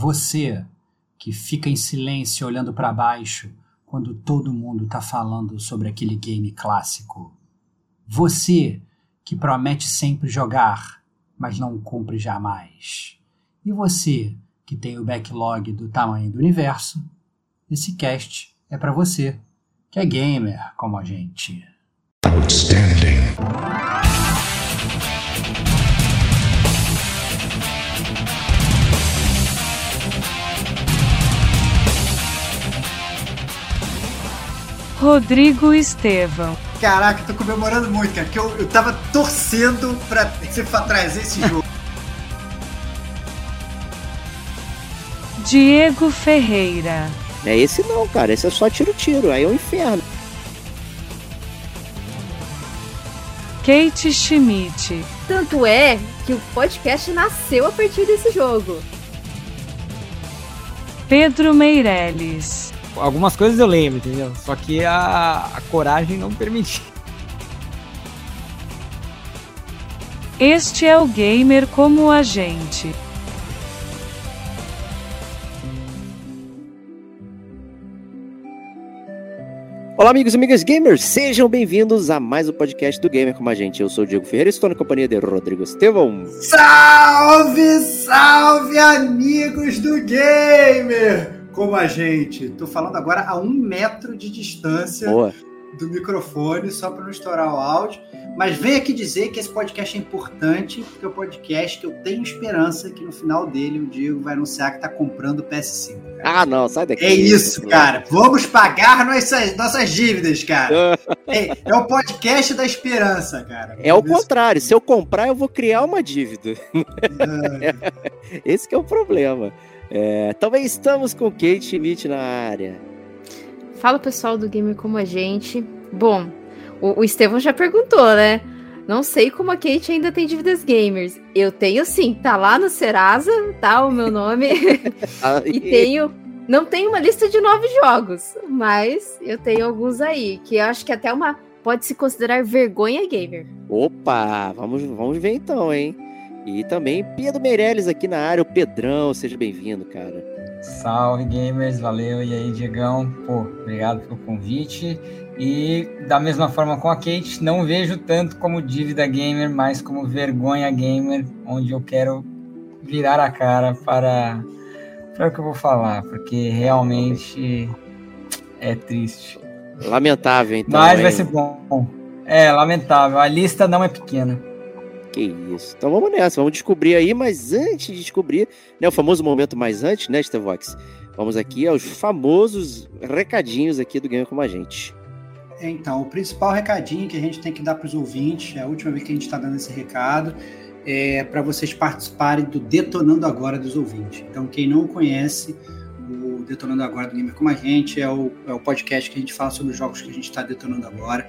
Você que fica em silêncio olhando para baixo quando todo mundo está falando sobre aquele game clássico. Você que promete sempre jogar, mas não cumpre jamais. E você que tem o backlog do tamanho do universo, esse cast é para você, que é gamer como a gente. Outstanding. Rodrigo Estevão. Caraca, tô comemorando muito, cara, porque eu, eu tava torcendo pra você trazer esse jogo. Diego Ferreira. É esse não, cara. Esse é só tiro-tiro. Aí é o um inferno. Kate Schmidt. Tanto é que o podcast nasceu a partir desse jogo. Pedro Meirelles. Algumas coisas eu lembro, entendeu? Só que a, a coragem não permitia. Este é o gamer como a gente. Olá, amigos e amigas gamers, sejam bem-vindos a mais um podcast do Gamer com a gente. Eu sou o Diego Ferreira e estou na companhia de Rodrigo Estevão. Salve, salve, amigos do Gamer! Como a gente. Tô falando agora a um metro de distância Boa. do microfone, só para não estourar o áudio. Mas venho aqui dizer que esse podcast é importante, porque é um podcast que eu tenho esperança que no final dele o Diego vai anunciar que está comprando o PS5. Cara. Ah, não, sai daqui. É isso, cara. Vamos pagar nossas, nossas dívidas, cara. é, é o podcast da esperança, cara. É o contrário. Se eu comprar, eu vou criar uma dívida. É. Esse é o problema. É, também estamos com Kate Schmidt na área. Fala pessoal do Gamer Como a Gente. Bom, o, o Estevão já perguntou, né? Não sei como a Kate ainda tem dívidas gamers. Eu tenho sim, tá lá no Serasa, tá o meu nome. e tenho. Não tenho uma lista de nove jogos, mas eu tenho alguns aí, que eu acho que até uma pode se considerar vergonha gamer. Opa, vamos, vamos ver então, hein? E também Pedro Meirelles aqui na área, o Pedrão, seja bem-vindo, cara. Salve gamers, valeu. E aí, Diegão, pô, obrigado pelo convite. E da mesma forma com a Kate, não vejo tanto como dívida gamer, mas como vergonha gamer, onde eu quero virar a cara para, para o que eu vou falar, porque realmente é triste. Lamentável, então. Mas hein? vai ser bom. É, lamentável. A lista não é pequena. Que isso. Então vamos nessa, vamos descobrir aí, mas antes de descobrir, né, o famoso momento mais antes, né, Stevox? Vamos aqui aos famosos recadinhos aqui do Ganho com a gente. Então, o principal recadinho que a gente tem que dar para os ouvintes, é a última vez que a gente está dando esse recado, é para vocês participarem do Detonando Agora dos ouvintes. Então, quem não conhece o Detonando Agora do Gamer Como a Gente, é o, é o podcast que a gente fala sobre os jogos que a gente está detonando agora.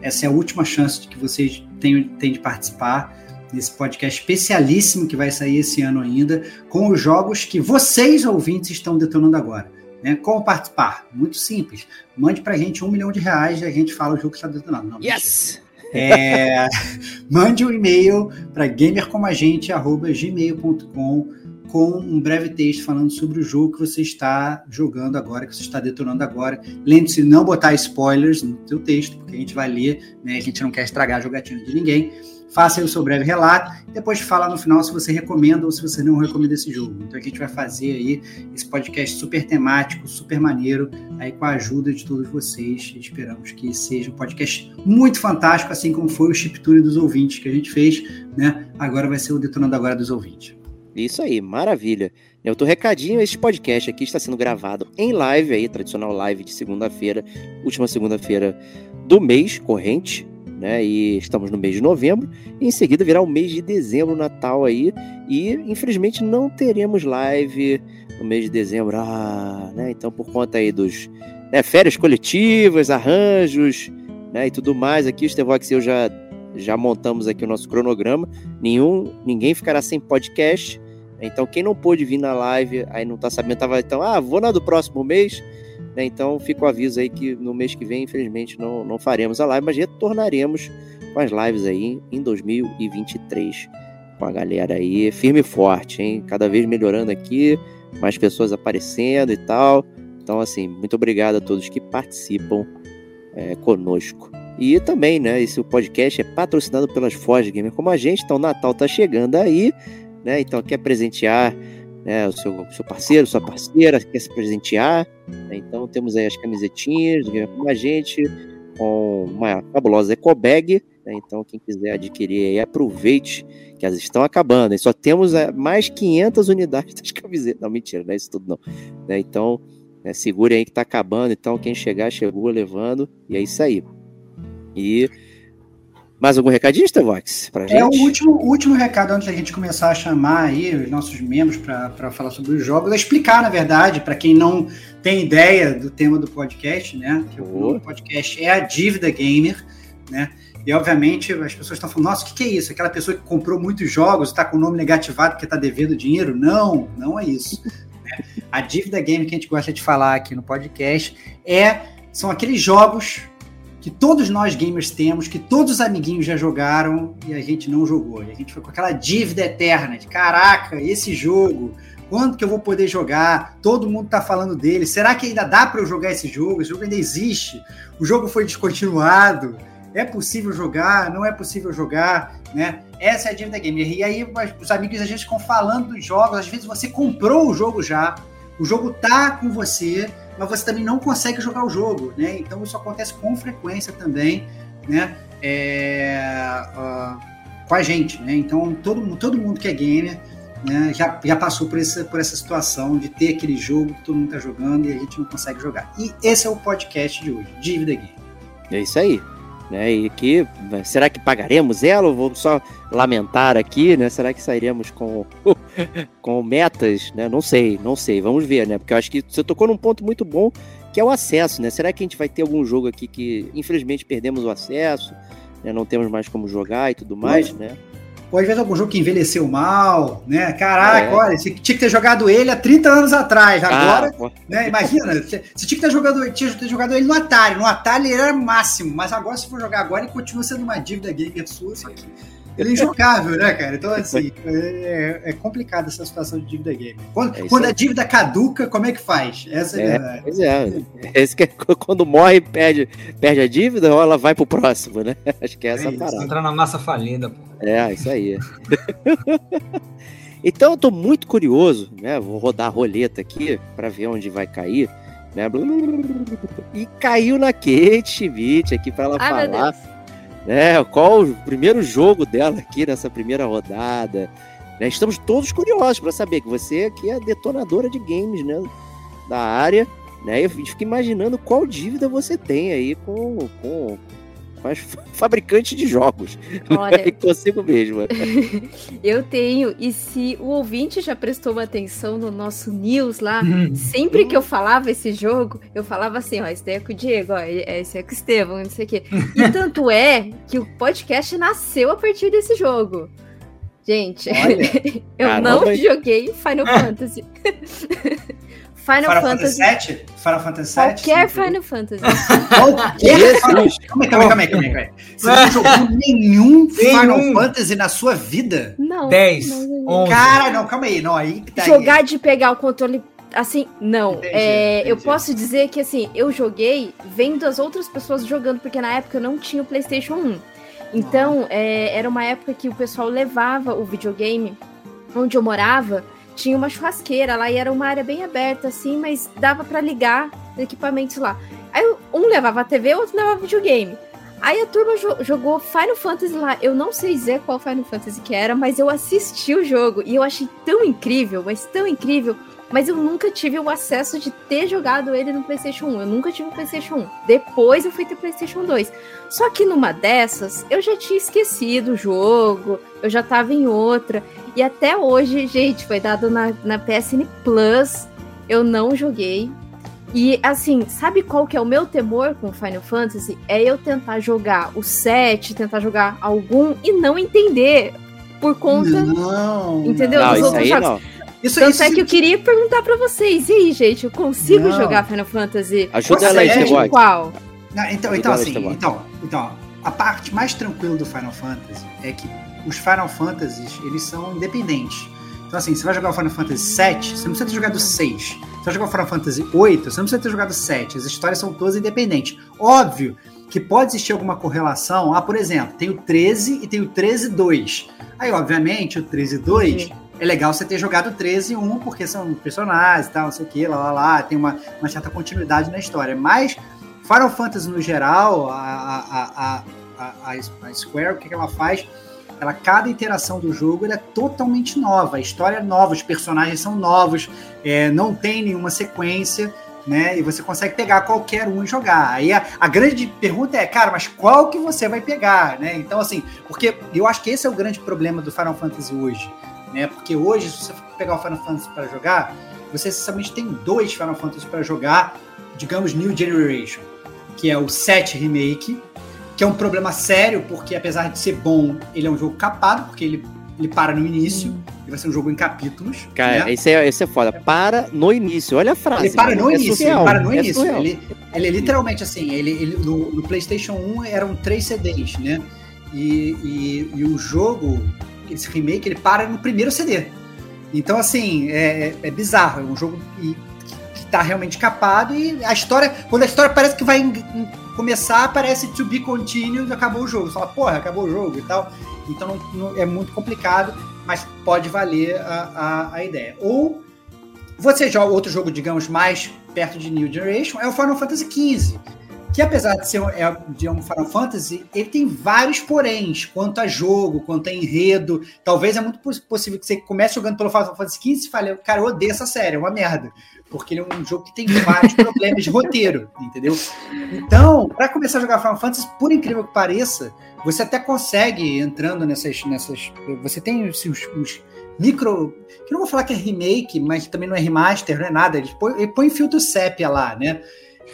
Essa é a última chance de que vocês tenham, tenham de participar desse podcast especialíssimo que vai sair esse ano ainda, com os jogos que vocês, ouvintes, estão detonando agora. Né? Como participar? Muito simples. Mande para a gente um milhão de reais e a gente fala o jogo que está detonando. Não, yes! É, mande um e-mail para gamercomagente.gmail.com com um breve texto falando sobre o jogo que você está jogando agora, que você está detonando agora. Lembre-se de não botar spoilers no seu texto, porque a gente vai ler, né? a gente não quer estragar a jogatina de ninguém faça aí o seu breve relato, depois fala no final se você recomenda ou se você não recomenda esse jogo. Então a gente vai fazer aí esse podcast super temático, super maneiro, aí com a ajuda de todos vocês. Esperamos que seja um podcast muito fantástico, assim como foi o chiptune dos ouvintes que a gente fez, né? Agora vai ser o Detonando Agora dos ouvintes. Isso aí, maravilha. Eu tô recadinho, este podcast aqui está sendo gravado em live aí, tradicional live de segunda-feira, última segunda-feira do mês corrente, né? E estamos no mês de novembro, em seguida virá o mês de dezembro, Natal aí, e infelizmente não teremos live no mês de dezembro. Ah, né? Então por conta aí dos né, férias coletivas, arranjos, né, e tudo mais, aqui o Stevox e eu já já montamos aqui o nosso cronograma. Nenhum, ninguém ficará sem podcast. Então quem não pôde vir na live, aí não tá sabendo, tava então, ah, vou na do próximo mês né? Então fica o aviso aí que no mês que vem, infelizmente, não, não faremos a live, mas retornaremos com as lives aí em 2023. Com a galera aí firme e forte, hein? Cada vez melhorando aqui. mais pessoas aparecendo e tal. Então, assim, muito obrigado a todos que participam é, conosco. E também, né, esse podcast é patrocinado pelas Forge Gamer como a gente, então o Natal tá chegando aí, né, então quer presentear né, o seu, seu parceiro, sua parceira, quer se presentear, né, então temos aí as camisetinhas como a gente, com uma fabulosa eco bag, né, então quem quiser adquirir aí, aproveite que elas estão acabando, e só temos é, mais 500 unidades das camisetas, não, mentira, não é isso tudo não, né, então né, segure aí que tá acabando, então quem chegar, chegou levando, e é isso aí. E mais algum recadinho, Stevox, pra gente? É o último, último recado antes da gente começar a chamar aí os nossos membros para falar sobre os jogos, é explicar, na verdade, para quem não tem ideia do tema do podcast, né? Que o podcast é a dívida gamer, né? E obviamente as pessoas estão falando, nossa, o que, que, é isso? Aquela pessoa que comprou muitos jogos está com o nome negativado porque está devendo dinheiro? Não, não é isso. a dívida gamer que a gente gosta de falar aqui no podcast é são aqueles jogos que todos nós gamers temos, que todos os amiguinhos já jogaram e a gente não jogou. E a gente foi com aquela dívida eterna de caraca, esse jogo, quando que eu vou poder jogar? Todo mundo tá falando dele. Será que ainda dá para eu jogar esse jogo? Esse jogo ainda existe? O jogo foi descontinuado? É possível jogar? Não é possível jogar? Né? Essa é a dívida gamer. E aí os amigos a gente ficam falando dos jogos. Às vezes você comprou o jogo já, o jogo tá com você, mas você também não consegue jogar o jogo, né? Então isso acontece com frequência também, né? É, uh, com a gente, né? Então todo, todo mundo que é gamer né, já, já passou por essa, por essa situação de ter aquele jogo que todo mundo está jogando e a gente não consegue jogar. E esse é o podcast de hoje, Dívida Game. É isso aí né? E que será que pagaremos ela ou vamos só lamentar aqui, né? Será que sairemos com com metas, né? Não sei, não sei, vamos ver, né? Porque eu acho que você tocou num ponto muito bom, que é o acesso, né? Será que a gente vai ter algum jogo aqui que infelizmente perdemos o acesso, né? Não temos mais como jogar e tudo mais, né? Ou às vezes algum jogo que envelheceu mal, né? Caraca, é. olha, você tinha que ter jogado ele há 30 anos atrás. Agora, ah, né? Imagina, você tinha que ter jogado, tinha que ter jogado ele no Atari. No Atari ele era máximo, mas agora, se for jogar agora, ele continua sendo uma dívida gamer sua, só que ele é injogável, né, cara? Então, assim, é, é complicada essa situação de dívida gamer. Quando, é quando a dívida caduca, como é que faz? Essa é, é Pois é. Esse que é, quando morre, perde, perde a dívida, ou ela vai pro próximo, né? Acho que é essa é parada. Entrar na massa falida, pô. É, isso aí. então, eu tô muito curioso, né? Vou rodar a roleta aqui para ver onde vai cair. Né? E caiu na Kate Schmidt aqui para ela Ai, falar né? Qual o primeiro jogo dela aqui nessa primeira rodada? Né? Estamos todos curiosos para saber que você aqui é a detonadora de games, né? Da área, né? Eu fico imaginando qual dívida você tem aí com, com, com as fabricantes de jogos. Olha, e consigo mesmo. eu tenho, e se o ouvinte já prestou uma atenção no nosso news lá, hum. sempre que eu falava esse jogo, eu falava assim, ó, esse daí é com o Diego, ó, esse é com o Estevão, não sei o quê. E tanto é que o podcast nasceu a partir desse jogo. Gente, eu Caramba. não joguei Final Fantasy. Final, Final Fantasy. Fantasy VII? Final Fantasy VII? Qualquer Final Fantasy. Qualquer Final Calma aí, calma aí, calma aí. Você não jogou nenhum Final Fantasy na sua vida? Não. 10. Cara, não, calma aí. Não, aí tá Jogar aí. de pegar o controle assim, não. Entendi, é, entendi. Eu posso dizer que, assim, eu joguei vendo as outras pessoas jogando, porque na época eu não tinha o PlayStation 1. Então, é, era uma época que o pessoal levava o videogame onde eu morava tinha uma churrasqueira lá e era uma área bem aberta, assim, mas dava para ligar equipamentos lá. Aí um levava a TV, o outro levava videogame. Aí a turma jo jogou Final Fantasy lá. Eu não sei dizer qual Final Fantasy que era, mas eu assisti o jogo e eu achei tão incrível, mas tão incrível. Mas eu nunca tive o acesso de ter jogado ele no PlayStation 1. Eu nunca tive o PlayStation 1. Depois eu fui ter PlayStation 2. Só que numa dessas, eu já tinha esquecido o jogo, eu já tava em outra. E até hoje, gente, foi dado na, na PSN Plus. Eu não joguei. E assim, sabe qual que é o meu temor com Final Fantasy? É eu tentar jogar o 7, tentar jogar algum e não entender. Por conta. Não, entendeu? Não, Dos outros jogos. Não. Isso, Tanto isso, é que eu queria perguntar para vocês. E aí, gente, eu consigo não. jogar Final Fantasy? Ajuda ela aí, Qual? Não, então, então assim, então, então, a parte mais tranquila do Final Fantasy é que os Final Fantasies, eles são independentes. Então, assim, você vai jogar o Final Fantasy VII, você não precisa ter jogado 6. Você vai jogar o Final Fantasy VIII, você não precisa ter jogado 7. As histórias são todas independentes. Óbvio que pode existir alguma correlação. Ah, por exemplo, tem o 13 e tem o 13-2. Aí, obviamente, o 13-2 uhum. É legal você ter jogado o 13 1, porque são personagens e tal, não sei o que, lá, lá, lá, tem uma, uma certa continuidade na história. Mas Final Fantasy no geral, a, a, a, a, Square, o que, que ela faz? Ela, cada interação do jogo é totalmente nova, a história é nova, os personagens são novos, é, não tem nenhuma sequência, né? E você consegue pegar qualquer um e jogar. Aí a, a, grande pergunta é, cara, mas qual que você vai pegar, né? Então, assim, porque eu acho que esse é o grande problema do Final Fantasy hoje, né? Porque hoje, se você pegar o Final Fantasy para jogar, você essencialmente tem dois Final Fantasy para jogar, digamos, New Generation, que é o 7 Remake, que é um problema sério, porque apesar de ser bom, ele é um jogo capado, porque ele, ele para no início, hum. e vai ser um jogo em capítulos. Cara, né? esse, é, esse é foda. Para no início, olha a frase. Ele para no é início, surreal, ele para no é início. Ele, ele é literalmente assim, ele, ele no, no, PlayStation 1 eram três CDs, né? E, e, e, o jogo, esse remake, ele para no primeiro CD. Então, assim, é, é, é bizarro. É um jogo que, que tá realmente capado e a história, quando a história parece que vai começar, aparece to be continued, acabou o jogo. Você fala, porra, acabou o jogo e tal. Então não, não, é muito complicado, mas pode valer a, a, a, ideia. Ou você joga outro jogo, digamos, mais perto de New Generation, é o Final Fantasy XV. Que apesar de ser é, de um Final Fantasy, ele tem vários poréns quanto a jogo, quanto a enredo. Talvez é muito possível que você comece jogando pelo Final Fantasy XV e fale, cara, eu odeio essa série, é uma merda porque ele é um jogo que tem vários problemas de roteiro, entendeu? Então, para começar a jogar Final Fantasy, por incrível que pareça, você até consegue entrando nessas. nessas você tem os, os micro. Que não vou falar que é remake, mas também não é remaster, não é nada. Ele põe, ele põe filtro sépia lá, né?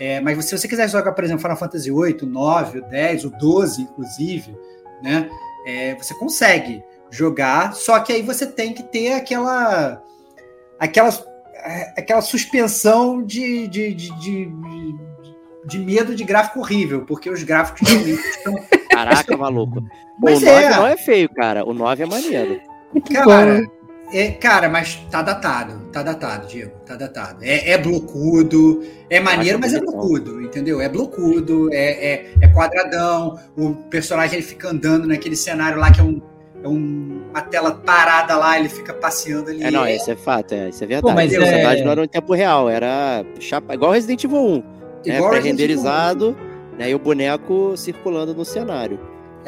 É, mas se você quiser jogar, por exemplo, Final Fantasy VIII, o 9, o 10, o 12, inclusive, né? É, você consegue jogar, só que aí você tem que ter aquela aquelas é, aquela suspensão de, de, de, de, de medo de gráfico horrível, porque os gráficos estão. Caraca, maluco. Mas o 9 é. não é feio, cara. O 9 é maneiro. Cara, é, cara, mas tá datado. Tá datado, Diego. Tá datado. É, é blocudo, é maneiro, mas é blocudo, entendeu? É blocudo, é, é, é quadradão. O personagem ele fica andando naquele cenário lá que é um é um, uma tela parada lá, ele fica passeando ali. É, não, esse é fato, é, isso é verdade. Pô, mas é... verdade não era em tempo real, era chapa, igual Resident Evil 1. Né, igual né, renderizado né, e o boneco circulando no cenário.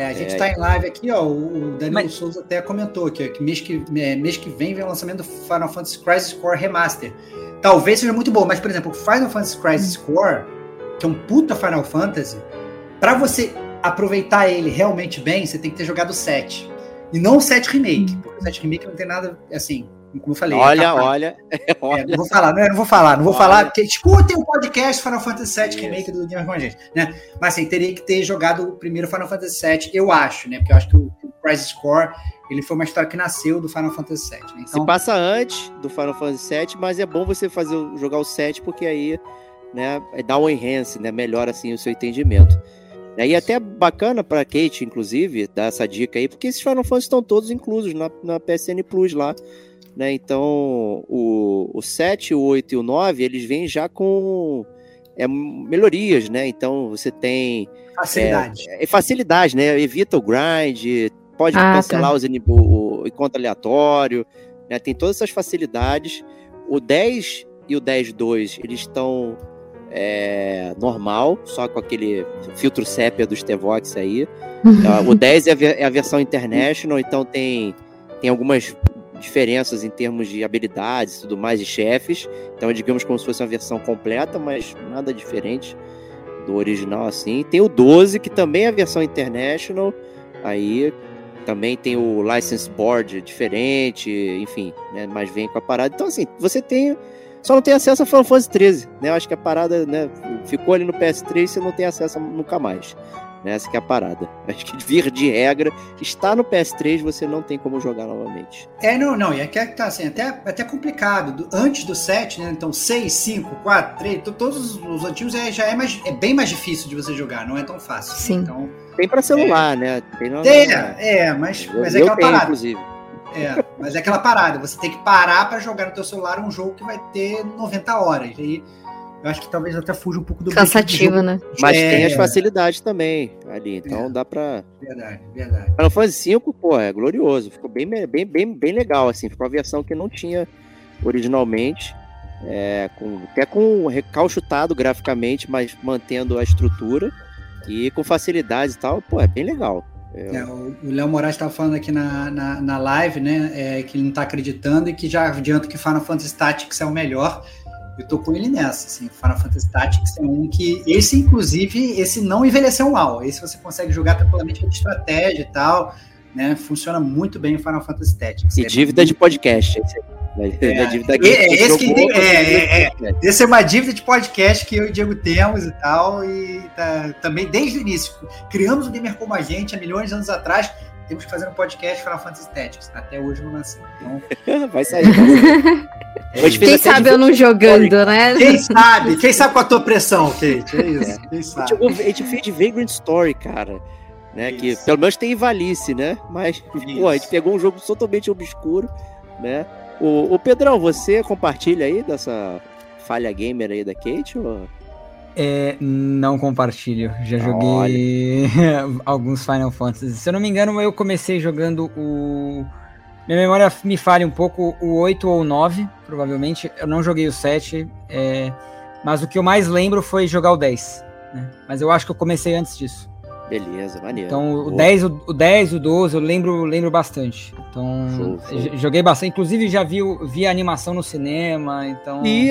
É, a gente está é... em live aqui, ó. O Daniel mas... Souza até comentou aqui, que mês que, é, mês que vem vem o lançamento do Final Fantasy Crisis Core Remaster. Talvez seja muito bom, mas, por exemplo, o Final Fantasy Crisis Core, que é um puta Final Fantasy, para você aproveitar ele realmente bem, você tem que ter jogado 7. E não o 7 Remake, hum. porque o 7 Remake não tem nada, assim, como eu falei. Olha, é olha, olha. É, não vou falar, não, não vou falar, não vou olha. falar, porque escutem o podcast Final Fantasy VII Remake do Gamer com a gente, né? Mas assim, teria que ter jogado o primeiro Final Fantasy VII, eu acho, né? Porque eu acho que o, o Crisis Core, ele foi uma história que nasceu do Final Fantasy VII. Né? Então, Se passa antes do Final Fantasy VII, mas é bom você fazer jogar o 7, porque aí, né, dá um enhance, né? Melhora assim o seu entendimento. E aí até bacana para Kate, inclusive, dar essa dica aí, porque esses Final Fantasy estão todos inclusos na, na PSN Plus lá. Né? Então, o, o 7, o 8 e o 9, eles vêm já com é, melhorias, né? Então você tem. Facilidade. É, é facilidade, né? Evita o grind, pode ah, cancelar tá. os, o, o encontro aleatório, né? Tem todas essas facilidades. O 10 e o 10.2, eles estão é, normal, só com aquele filtro sépia dos T-Vox aí. o 10 é a, é a, versão International, então tem, tem algumas diferenças em termos de habilidades e tudo mais, de chefes. Então, digamos como se fosse uma versão completa, mas nada diferente do original assim. Tem o 12, que também é a versão International, aí também tem o License Board diferente, enfim, né, mas vem com a parada. Então, assim, você tem só não tem acesso a Final Fantasy 13, né? Eu acho que a parada, né, ficou ali no PS3 e você não tem acesso nunca mais. Né? Essa que é a parada. Acho que vir de regra, está no PS3, você não tem como jogar novamente. É, não, não, e aqui é que tá assim, até, até complicado. Do, antes do 7, né? Então 6, 5, 4, 3, todos os antigos é, já é, mais, é bem mais difícil de você jogar, não é tão fácil. Sim. Então, tem para celular, é, né? Tem, no, é, é, mas, mas é aquela tenho, parada. Inclusive. É, mas é aquela parada, você tem que parar para jogar no teu celular um jogo que vai ter 90 horas. E eu acho que talvez até fuja um pouco do Cansativo, né? Mas É. tem as facilidades também ali, então É. dá pra. Verdade, verdade. Final Fantasy V, pô, é glorioso. Ficou bem, bem, bem, bem legal, assim. Ficou uma versão que não tinha originalmente. é, com- até com recalchutado graficamente, mas mantendo a estrutura. E com facilidades e tal, pô, é bem legal. É, É, o o Léo Moraes estava falando aqui na, na, na live, né? é, que ele não está acreditando e que já adianta que Final Fantasy Tactics é o melhor. Eu tô com ele nessa, assim. Final Fantasy Tactics é um que. Esse, inclusive, esse não envelheceu mal. Esse você consegue jogar tranquilamente de estratégia e tal. Né? Funciona muito bem o Final Fantasy Tactics. E É dívida de podcast. Esse, aí. É, dívida é, que é, esse que jogou, tem- é, é. Essa é uma dívida de podcast que eu e o Diego temos e tal, e tá- também desde o início. Criamos o Gamer Como a Gente há milhões de anos atrás, temos que fazer um podcast Final Fantasy Tactics. Até hoje não nasceu. Então, Vai sair. Fez Quem sabe eu não jogando, né? quem sabe? Quem sabe com a tua pressão, Kate? É isso. Quem A sabe? a gente fez de Vagrant Story, cara. Né, que pelo menos tem Ivalice, né? Mas, pô, a gente pegou um jogo totalmente obscuro, né? O, o Pedrão, você compartilha aí dessa falha gamer aí da Kate? Ou... É, não compartilho. Já joguei alguns Final Fantasy. Se eu não me engano, eu comecei jogando o. Minha memória me falha um pouco, o 8 ou o 9, provavelmente. Eu não joguei o 7. é, Mas o que eu mais lembro foi jogar o 10. né? Mas eu acho que eu comecei antes disso. Beleza, maneiro. Então o Boa. 10, o, o 10, o 12, eu lembro, lembro bastante. Então, Show, show. joguei bastante. Inclusive, já vi, o- vi a animação no cinema. Então. E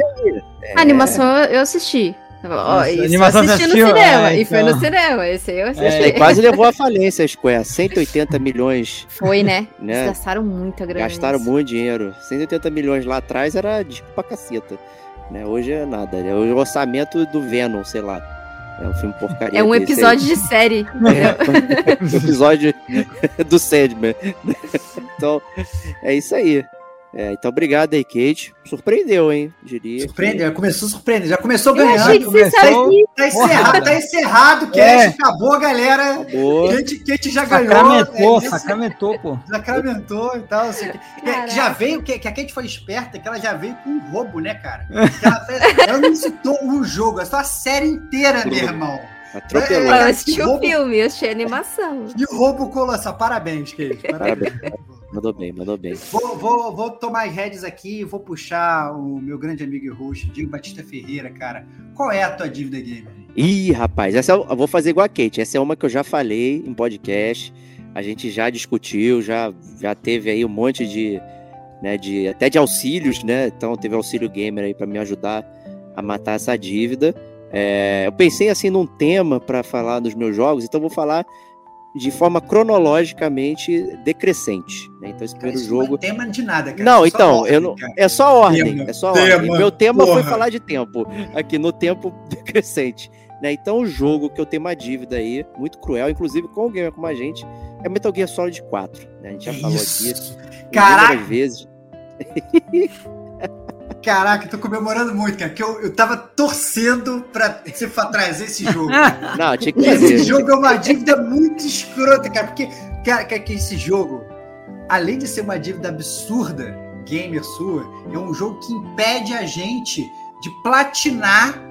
A animação eu assisti. Ó, isso eu assisti no cinema. É, E foi então. no cinema. Esse aí eu assisti. É. Quase levou à falência a Square. 180 milhões, Foi, né? né? Eles gastaram muita grana. Gastaram nisso. muito dinheiro. 180 milhões lá atrás era disco pra caceta. Né? Hoje é nada. É o orçamento do Venom, sei lá. É um filme porcaria. É um episódio de série. É, o episódio do Sandman. Então, é isso aí. É, então, obrigado aí, Kate. Surpreendeu, hein? Diria. Surpreendeu, começou surpreendendo. Já começou ganhando. achei que você começou- sabia. Tá encerrado, tá encerrado o É. acabou, galera. Acabou. Kate, Kate já ganhou. Sacramentou, é isso. sacramentou, pô. Sacramentou e tal. Assim, que, que já veio, que, que a Kate foi esperta, que ela já veio com um roubo, né, cara? Que Ela, ela não citou um jogo, é só a série inteira, meu irmão. Atropelou. É, Eu assisti o filme, eu assisti a animação. E o roubo colossal. Parabéns, Kate. Parabéns. Mandou bem, mandou bem. Vou, vou, vou tomar as rédeas aqui e vou puxar o meu grande amigo e host, Diego Batista Ferreira, cara. Qual é a tua dívida gamer? Ih, rapaz, essa eu eu vou fazer igual a Kate. Essa é uma que eu já falei em podcast. A gente já discutiu, já, já teve aí um monte de, né, de até de auxílios, né? Então teve auxílio gamer aí para me ajudar a matar essa dívida. É, eu pensei assim num tema para falar dos meus jogos, então eu vou falar de forma cronologicamente decrescente. Né? Então esse Cara, primeiro isso não é jogo tema de nada, cara. não, é então, ordem, eu não, cara. é só ordem, Tema, é só tema, ordem. Meu tema foi porra. falar de tempo, aqui no tempo decrescente. Né? Então o jogo que eu tenho uma dívida aí, muito cruel, inclusive com o gamer como a gente, é Metal Gear Solid 4. Né? A gente já falou aqui Isso. inúmeras Caraca, vezes. caraca, tô comemorando muito, cara, porque eu, eu tava torcendo pra você trazer esse jogo. Não, tinha que Esse jogo é uma dívida muito escrota, cara, porque cara, que, que esse jogo, além de ser uma dívida absurda, gamer sua, é um jogo que impede a gente de platinar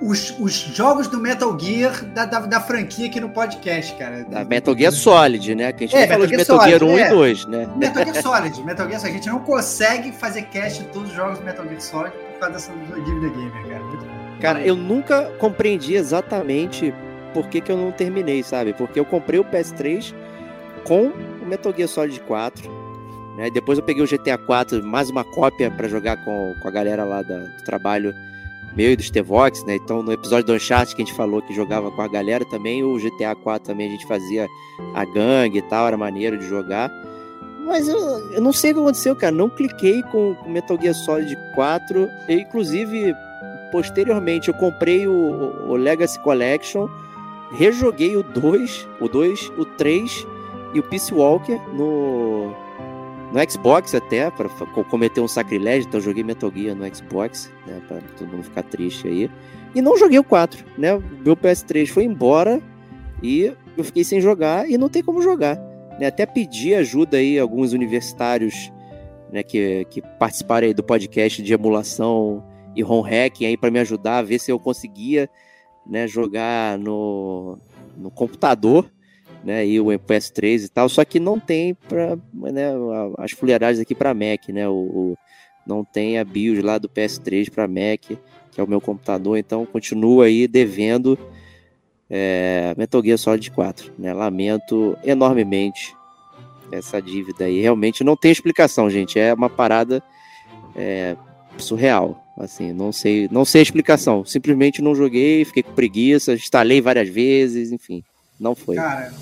os, os jogos do Metal Gear da, da, da franquia aqui no podcast, cara. Da Metal Gear Solid, né? Que a gente É, não falou de Metal Gear Gear 1 Solid, e é. 2, né? Metal Gear Solid, Metal Gear Solid. A gente não consegue fazer cast de todos os jogos do Metal Gear Solid por causa dessa dívida gamer, cara. Muito bom. Cara, eu nunca compreendi exatamente por que, que eu não terminei, sabe? Porque eu comprei o PS3 com o Metal Gear Solid 4. Né? Depois eu peguei o GTA 4, mais uma cópia pra jogar com, com a galera lá da- do trabalho meu e do Stevox, né? Então no episódio do Uncharted que a gente falou que jogava com a galera também, o GTA 4 também a gente fazia a gangue e tal, era maneiro de jogar. Mas eu, eu não sei o que aconteceu, cara. Não cliquei com o Metal Gear Solid 4. Eu, inclusive, posteriormente eu comprei o, o- o Legacy Collection, rejoguei o 2, o 2, o 3 e o Peace Walker no, no Xbox até, para cometer um sacrilégio, então joguei Metal Gear no Xbox, né, para todo mundo ficar triste aí. E não joguei o 4, né? Meu PS3 foi embora e eu fiquei sem jogar e não tem como jogar. né, até pedi ajuda aí alguns universitários né, que, que participaram aí do podcast de emulação e ROM hacking aí para me ajudar a ver se eu conseguia né, jogar no, no computador, né, e o PS3 e tal, só que não tem para né, as fuleiragens aqui para Mac, né, o, o, não tem a BIOS lá do PS3 para Mac, que é o meu computador, então continua aí devendo é, Metal Gear Solid 4, né, lamento enormemente essa dívida aí, realmente não tem explicação, gente, é uma parada é, surreal, Assim, não sei, não sei a explicação. Simplesmente não joguei, fiquei com preguiça, instalei várias vezes, enfim. Não foi. Cara,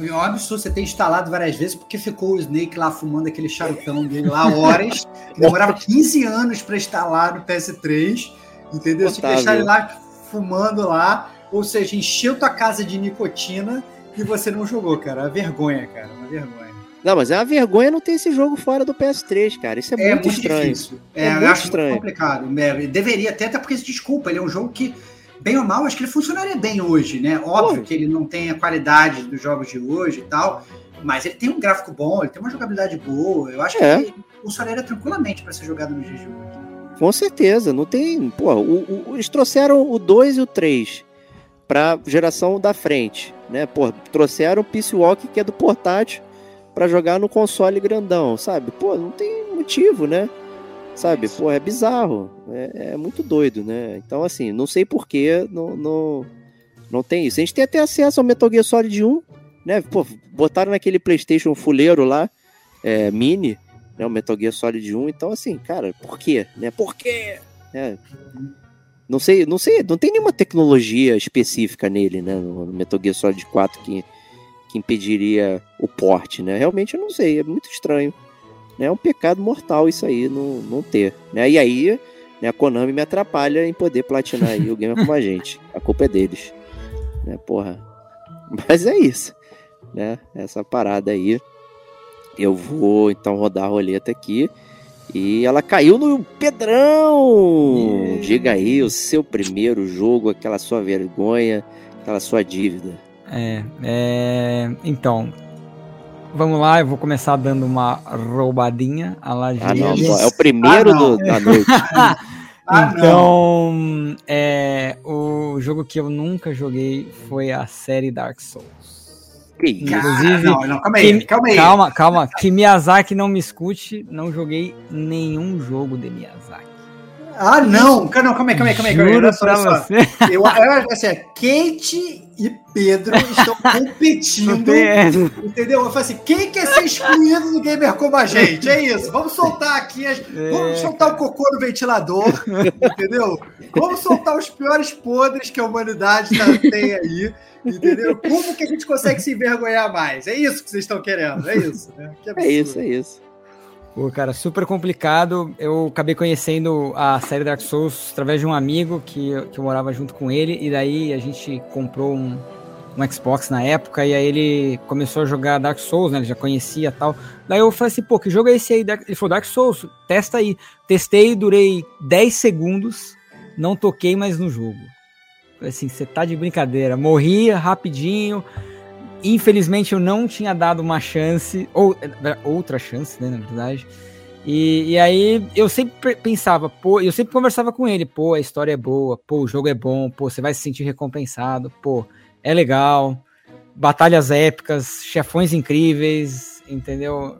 é um absurdo você ter instalado várias vezes porque ficou o Snake lá fumando aquele charutão dele lá horas. demorava 15 anos para instalar no PS3. Entendeu? Você deixar ele lá fumando lá. Ou seja, encheu tua casa de nicotina e você não jogou, cara. Uma vergonha, cara. Uma vergonha. Não, mas é uma vergonha não ter esse jogo fora do PS3, cara. Isso é, é muito, muito, estranho. Difícil. É, é muito acho estranho. Muito complicado. É, deveria até, até porque, desculpa, ele é um jogo que, bem ou mal, acho que ele funcionaria bem hoje, né? Óbvio que ele não tem a qualidade dos jogos de hoje e tal, mas ele tem um gráfico bom, ele tem uma jogabilidade boa. Eu acho é. que ele funcionaria tranquilamente para ser jogado nos dias de hoje. Com certeza, não tem. Pô, o, o, eles trouxeram o 2 e o 3 para geração da frente, né? Pô, trouxeram o Peace Walk, que é do portátil para jogar no console grandão, sabe? Pô, não tem motivo, né? Sabe? Pô, é bizarro. É, é muito doido, né? Então, assim, não sei porquê não, não, não tem isso. A gente tem até acesso ao Metal Gear Solid 1, né? Pô, botaram naquele PlayStation fuleiro lá, é, mini, né? O Metal Gear Solid 1. Então, assim, cara, por quê? Né? Por quê? É. Não sei, não sei, não tem nenhuma tecnologia específica nele, né? No Metal Gear Solid 4 que que impediria o porte, né? Realmente eu não sei, é muito estranho. Né? É um pecado mortal isso aí, não, não ter. Né? E aí, né, a Konami me atrapalha em poder platinar aí o game como a gente. A culpa é deles. Né? Porra. Mas é isso. Né? Essa parada aí. Eu vou então rodar a roleta aqui. E ela caiu no Pedrão! Yeah. Diga aí o seu primeiro jogo, aquela sua vergonha, aquela sua dívida. É, é, então, vamos lá, eu vou começar dando uma roubadinha a lá ah, não, É o primeiro ah, do, da noite. ah, então, é, o jogo que eu nunca joguei foi a série Dark Souls. Inclusive, não, não, calma aí, que, calma aí. Calma, calma. Que Miyazaki não me escute, não joguei nenhum jogo de Miyazaki. Ah, não! Não, calma aí, calma aí, calma aí. Calma aí. Juro pra você. Eu, eu, assim, Kate e Pedro estão competindo. entendeu? Eu falei assim: quem quer ser excluído do gamer como a gente? É isso. Vamos soltar aqui. As, é. Vamos soltar o cocô no ventilador. entendeu? Vamos soltar os piores podres que a humanidade tá, tem aí. Entendeu? Como que a gente consegue se envergonhar mais? É isso que vocês estão querendo. É isso. Né? é isso, é isso. Pô, cara, super complicado. Eu acabei conhecendo a série Dark Souls através de um amigo que, que eu morava junto com ele, e daí a gente comprou um, um Xbox na época, e aí ele começou a jogar Dark Souls, né? Ele já conhecia tal. Daí eu falei assim, pô, que jogo é esse aí? Ele falou, Dark Souls, testa aí. Testei, durei 10 segundos, não toquei mais no jogo. Falei assim, você tá de brincadeira. Morria rapidinho. Infelizmente eu não tinha dado uma chance, ou outra chance, né, na verdade. E, e aí eu sempre pensava, pô, eu sempre conversava com ele, pô, a história é boa, pô, o jogo é bom, pô, você vai se sentir recompensado, pô, é legal, batalhas épicas, chefões incríveis, entendeu?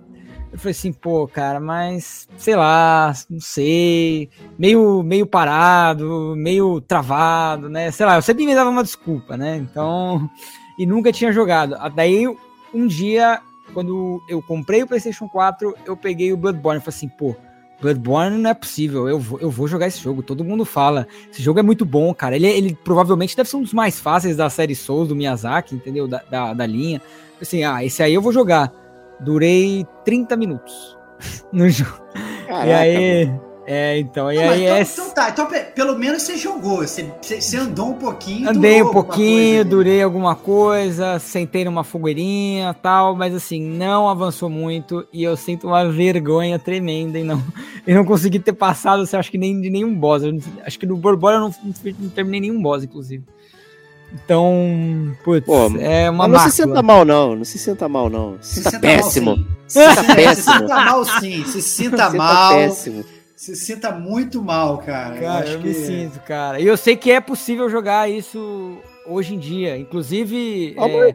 Eu falei assim, pô, cara, mas sei lá, não sei, meio, meio parado, meio travado, né? Sei lá, eu sempre me dava uma desculpa, né? Então, e nunca tinha jogado. Daí, um dia, quando eu comprei o PlayStation 4, eu peguei o Bloodborne e falei assim, pô, Bloodborne não é possível, eu vou, eu vou jogar esse jogo, todo mundo fala. Esse jogo é muito bom, cara. Ele, ele provavelmente deve ser um dos mais fáceis da série Souls, do Miyazaki, entendeu? Da, da, da linha. Assim, ah, esse aí eu vou jogar. Durei 30 minutos no jogo. Caraca, e aí, mano. É, então, e aí então, é... então tá, então pelo menos você jogou, você, você andou um pouquinho. Andei um pouquinho, durei alguma coisa, sentei numa fogueirinha tal, mas assim, não avançou muito e eu sinto uma vergonha tremenda e não, e não consegui ter passado, você acho que nem de nenhum boss. acho que no Borbora eu não, não, terminei nenhum boss, inclusive. Então, putz, Pô, é uma Mas não se mácula. sinta mal, não. Não se sinta mal, não. Se Se sinta sinta péssimo. mal. Se sinta Se péssimo. sinta mal, sim. Se sinta Se mal. péssimo. Se sinta muito mal, cara. Cara, acho eu que... me sinto, cara. E eu sei que é possível jogar isso hoje em dia. Inclusive. Ao é.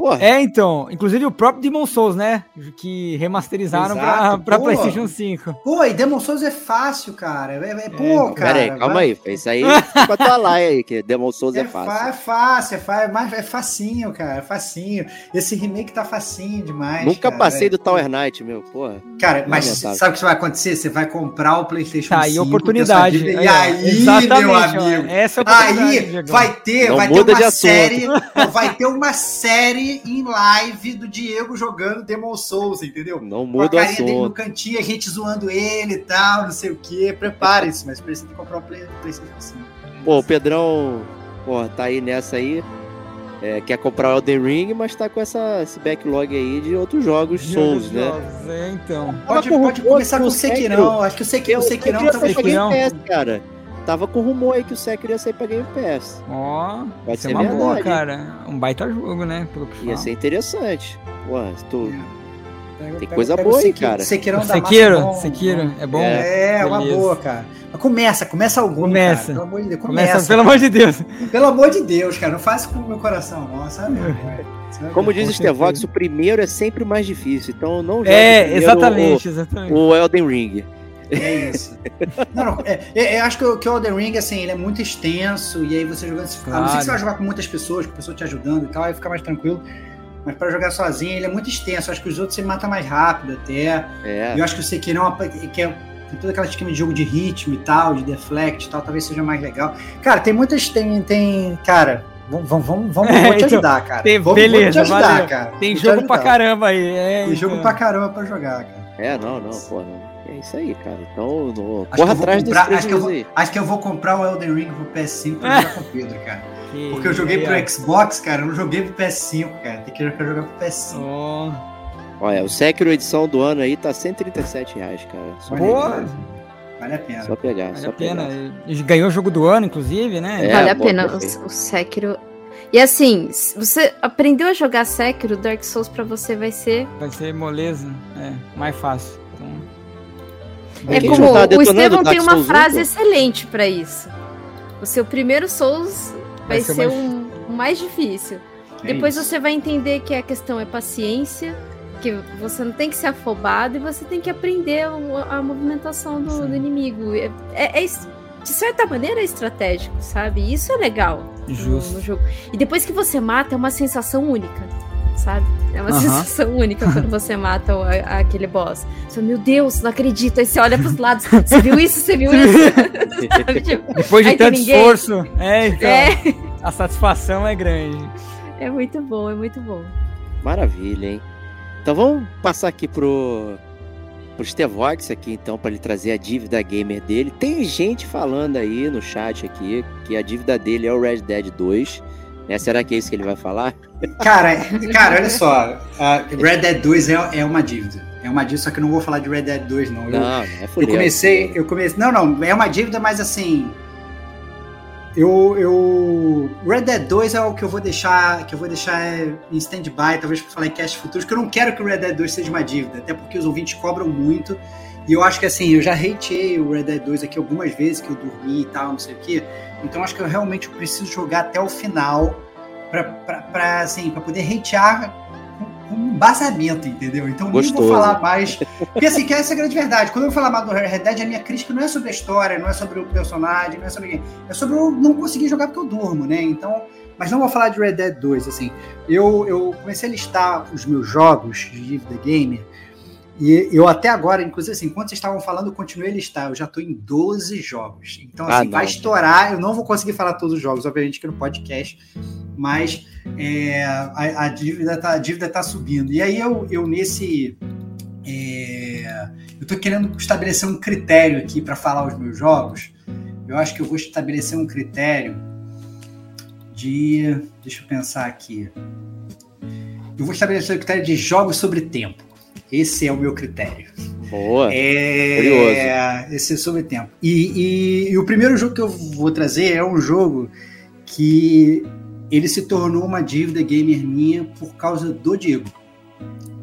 Porra. é, então. Inclusive o próprio Demon Souls, né? Que remasterizaram pra, Exato, pra pô. PlayStation 5. Pô, e Demon Souls é fácil, cara. É, é- pô, cara. Pera aí, calma vai- aí. Isso aí fica pra tua lá aí, que Demon Souls é, É, fa- fácil. é fácil, é fácil, mas é facinho, cara, é facinho. Esse remake tá facinho demais. Nunca cara, passei é. do Tower Knight, meu, porra. Cara, mas sabe o que vai acontecer? Você vai comprar o PlayStation Tá 5. aí oportunidade. dívida, Aí, E aí, exatamente, meu ó, amigo? Essa é a oportunidade, Aí vai ter, Não vai ter uma série, vai ter uma série em live do Diego jogando Demon Souls, entendeu? Não a muda o carinha dele no cantinho, a gente zoando ele e tal, não sei o quê. Preparem-se, mas precisa comprar o Play- PlayStation 5. Pô, o Pedrão, porra, tá aí nessa aí. É, quer comprar o Elden Ring, mas tá com essa, esse backlog aí de outros jogos Souls, né? É, então. Pode, pode começar com o Sekiro-. Acho que o Sekirão, o Eu Sekirão Sekirão. Game Pass, cara. Tava com rumor aí que o Sekiro ia sair pra Game Pass. Ó, Pode isso é ser uma boa, verdade. cara. Um baita jogo, né? Pelo que Ia fala. ser interessante. Se tu... Pega- Tem pega- coisa pega o boa aí, cara. Sekirão O da massa Sekiro, bom, Sekiro, é bom? É, é uma boa, cara. Mas começa, começa algum, Começa. cara. Pelo amor de Deus, Começa, começa. pelo amor de Deus. Pelo amor de Deus, cara. Não faz com o meu coração, não, sabe? Vai Como diz o Stevox, o primeiro é sempre o mais difícil. Então não jogue É, primeiro exatamente, exatamente. O, o Elden Ring. É isso. Não, não, é, é, eu acho que o, que o Elden Ring, assim, ele é muito extenso, e aí você jogando. A não ser que Claro. você vai jogar com muitas pessoas, com pessoa te ajudando e tal, aí fica mais tranquilo. Mas pra jogar sozinho, ele é muito extenso. Acho que os outros você mata mais rápido até. É. Eu acho que o Sekiro é uma, que é tem todo aquele esquema de jogo de ritmo e tal, de deflect e tal, talvez seja mais legal. Cara, tem muitas. Tem. tem cara, vamos, vamos, vamos, vamos É, vou te então, ajudar, cara. tem- vou beleza, te ajudar, valeu. cara. Tem Vou jogo pra caramba aí. É, Tem jogo então. pra caramba pra jogar, cara. É, não, não, porra. não. É isso aí, cara. Então, no... Acho que corra eu vou atrás desse comprar- acho que vou- aí. Acho que eu vou comprar o Elden Ring pro PS5 pra jogar com o Pedro, cara. Que- Porque eu joguei aí, ó. pro Xbox, cara, eu não joguei pro PS5, cara. Tem que jogar jogar pro PS5. Ó, Olha, o Sekiro edição do ano aí tá 137 reais, cara. Boa. aí, cara. Vale a pena. só pegar, vale só a pena. pegar. Ganhou o jogo do ano, inclusive, né? É, vale a pena. O, o Sekiro. E assim, se você aprendeu a jogar Sekiro, Dark Souls pra você vai ser. Vai ser moleza. É, mais fácil. É como tá o Estevão Dark tem uma Souls um, frase pô? excelente pra isso. O seu primeiro Souls vai, Vai ser ser mais- um- o mais difícil. É Depois isso. você vai entender que a questão é paciência, que você não tem que ser afobado e você tem que aprender o- a movimentação do, do inimigo. É, é- é de certa maneira é estratégico, sabe? Isso é legal no- Justo. no jogo. E depois que você mata, é uma sensação única, sabe? É uma sensação única quando você mata o- a- aquele boss. Você, fala, meu Deus, não acredito. Aí você olha pros lados, você viu isso? Você viu isso? Tipo, Depois de Aí tanto esforço, é, então, é, a satisfação é grande. é muito bom, é muito bom. Maravilha, hein? Então vamos passar aqui pro, pro Stevox aqui, então, para ele trazer a dívida gamer dele. Tem gente falando aí no chat aqui que a dívida dele é o Red Dead 2. Né? Será que é isso que ele vai falar? Cara, cara, olha só. a Red Dead 2 é, é uma dívida. É uma dívida, só que eu não vou falar de Red Dead 2, não. Eu, Não, é eu comecei, eu comecei. Não, não, é uma dívida, mas assim. Eu, eu. Red Dead 2 é o que eu vou deixar. Que eu vou deixar em stand-by, talvez pra falar em cast futuros, que eu não quero que o Red Dead 2 seja uma dívida, até porque os ouvintes cobram muito. E eu acho que assim, eu já hateei o Red Dead 2 aqui algumas vezes, que eu dormi e tal, não sei o quê. Então acho que eu realmente preciso jogar até o final pra, pra, pra, assim, pra poder hatear com, um embasamento, entendeu? Então nem vou Gostoso. falar mais. Porque assim, que essa é a grande verdade. Quando eu falar mal do Red Dead, a minha crítica não é sobre a história, não é sobre o personagem, não é sobre ninguém. É sobre eu não conseguir jogar porque eu durmo, né? Então. Mas não vou falar de Red Dead 2, assim. Eu, eu comecei a listar os meus jogos de dívida gamer. E eu até agora, inclusive assim, enquanto vocês estavam falando, eu continuei a listar. Eu já estou em 12 jogos. Então, Ah, assim, não. vai estourar. Eu não vou conseguir falar todos os jogos, obviamente, que no podcast. Mas é, a, a dívida tá, a dívida tá subindo. E aí eu, eu nesse. é, eu tô querendo estabelecer um critério aqui para falar os meus jogos. Eu acho que eu vou estabelecer um critério de. Deixa eu pensar aqui. Eu vou estabelecer o critério de jogos sobre tempo. Esse é o meu critério. Boa. É, esse é sobre tempo. E, e- e o primeiro jogo que eu vou trazer é um jogo que ele se tornou uma dívida gamer minha por causa do Diego.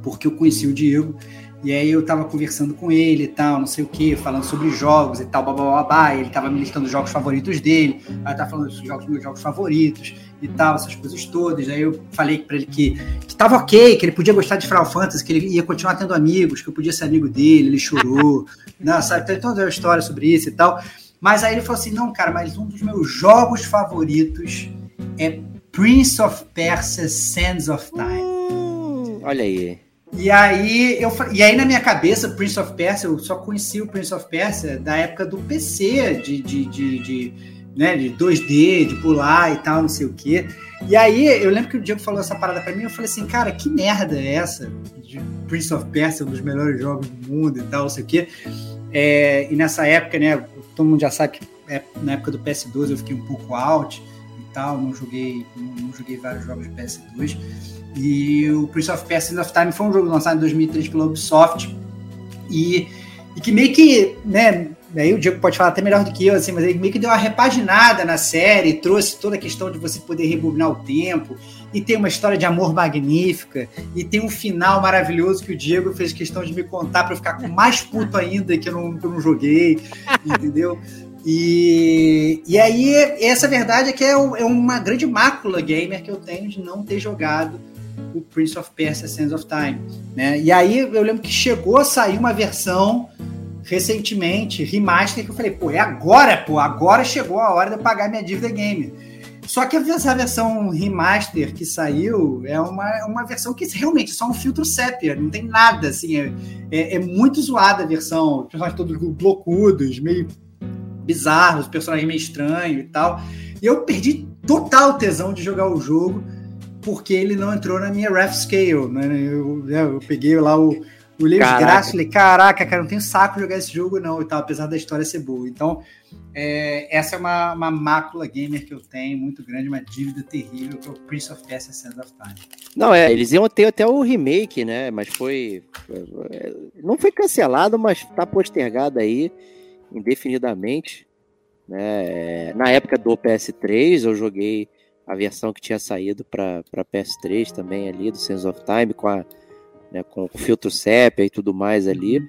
Porque eu conheci o Diego e aí eu tava conversando com ele e tal, não sei o que, falando sobre jogos e tal, babá, ele tava me listando os jogos favoritos dele, aí eu tava falando dos jogos, meus jogos favoritos e tal, essas coisas todas. Aí eu falei para ele que, que tava ok, que ele podia gostar de Final Fantasy, que ele ia continuar tendo amigos, que eu podia ser amigo dele, ele chorou, não, sabe? Tem toda uma história sobre isso e tal. Mas aí ele falou assim: não, cara, mas um dos meus jogos favoritos é Prince of Persia Sands of Time. Hum, olha aí. E aí, eu, e aí, na minha cabeça, Prince of Persia, eu só conheci o Prince of Persia da época do PC, de, de, de, de, né, de 2D, de pular e tal, não sei o quê. E aí, eu lembro que o Diego falou essa parada pra mim, eu falei assim, cara, que merda é essa? De Prince of Persia, um dos melhores jogos do mundo e tal, não sei o quê. É, e nessa época, né, todo mundo já sabe que é, na época do PS2 eu fiquei um pouco out e tal, não joguei, não, não joguei vários jogos de PS2. E o Prince of Persia of Time foi um jogo lançado em 2003 pela Ubisoft e, e que meio que, né, aí o Diego pode falar até melhor do que eu, assim, mas ele meio que deu uma repaginada na série, trouxe toda a questão de você poder rebobinar o tempo, e tem uma história de amor magnífica, e tem um final maravilhoso que o Diego fez questão de me contar para eu ficar com mais puto ainda que eu não, que eu não joguei, entendeu? E, e aí, essa verdade é que é, é uma grande mácula gamer que eu tenho de não ter jogado o Prince of Persia Sands of Time. Né? E aí eu lembro que chegou a sair uma versão recentemente, remaster, que eu falei, pô, é agora, pô, agora chegou a hora de eu pagar minha dívida game. Só que essa versão remaster que saiu é uma, uma versão que realmente é só um filtro sépia, não tem nada, assim, é, é, é muito zoada a versão, os personagens todos blocudos, meio bizarros, personagens meio estranhos e tal. E eu perdi total tesão de jogar o jogo, porque ele não entrou na minha ref scale, né? Eu, né, eu peguei lá o, o Leio de graça, falei, caraca, cara, não tenho saco de jogar esse jogo, não, e tal, apesar da história ser boa. Então, é, essa é uma, uma mácula gamer que eu tenho, muito grande, uma dívida terrível, que é o Prince of Persia Sands of Time. Não, é, eles iam ter até o remake, né? Mas foi. É, não foi cancelado, mas tá postergado aí indefinidamente. Né? Na época do PS3, eu joguei a versão que tinha saído para PS3 também ali, do Sense of Time, com, a, né, com o filtro sepia e tudo mais ali.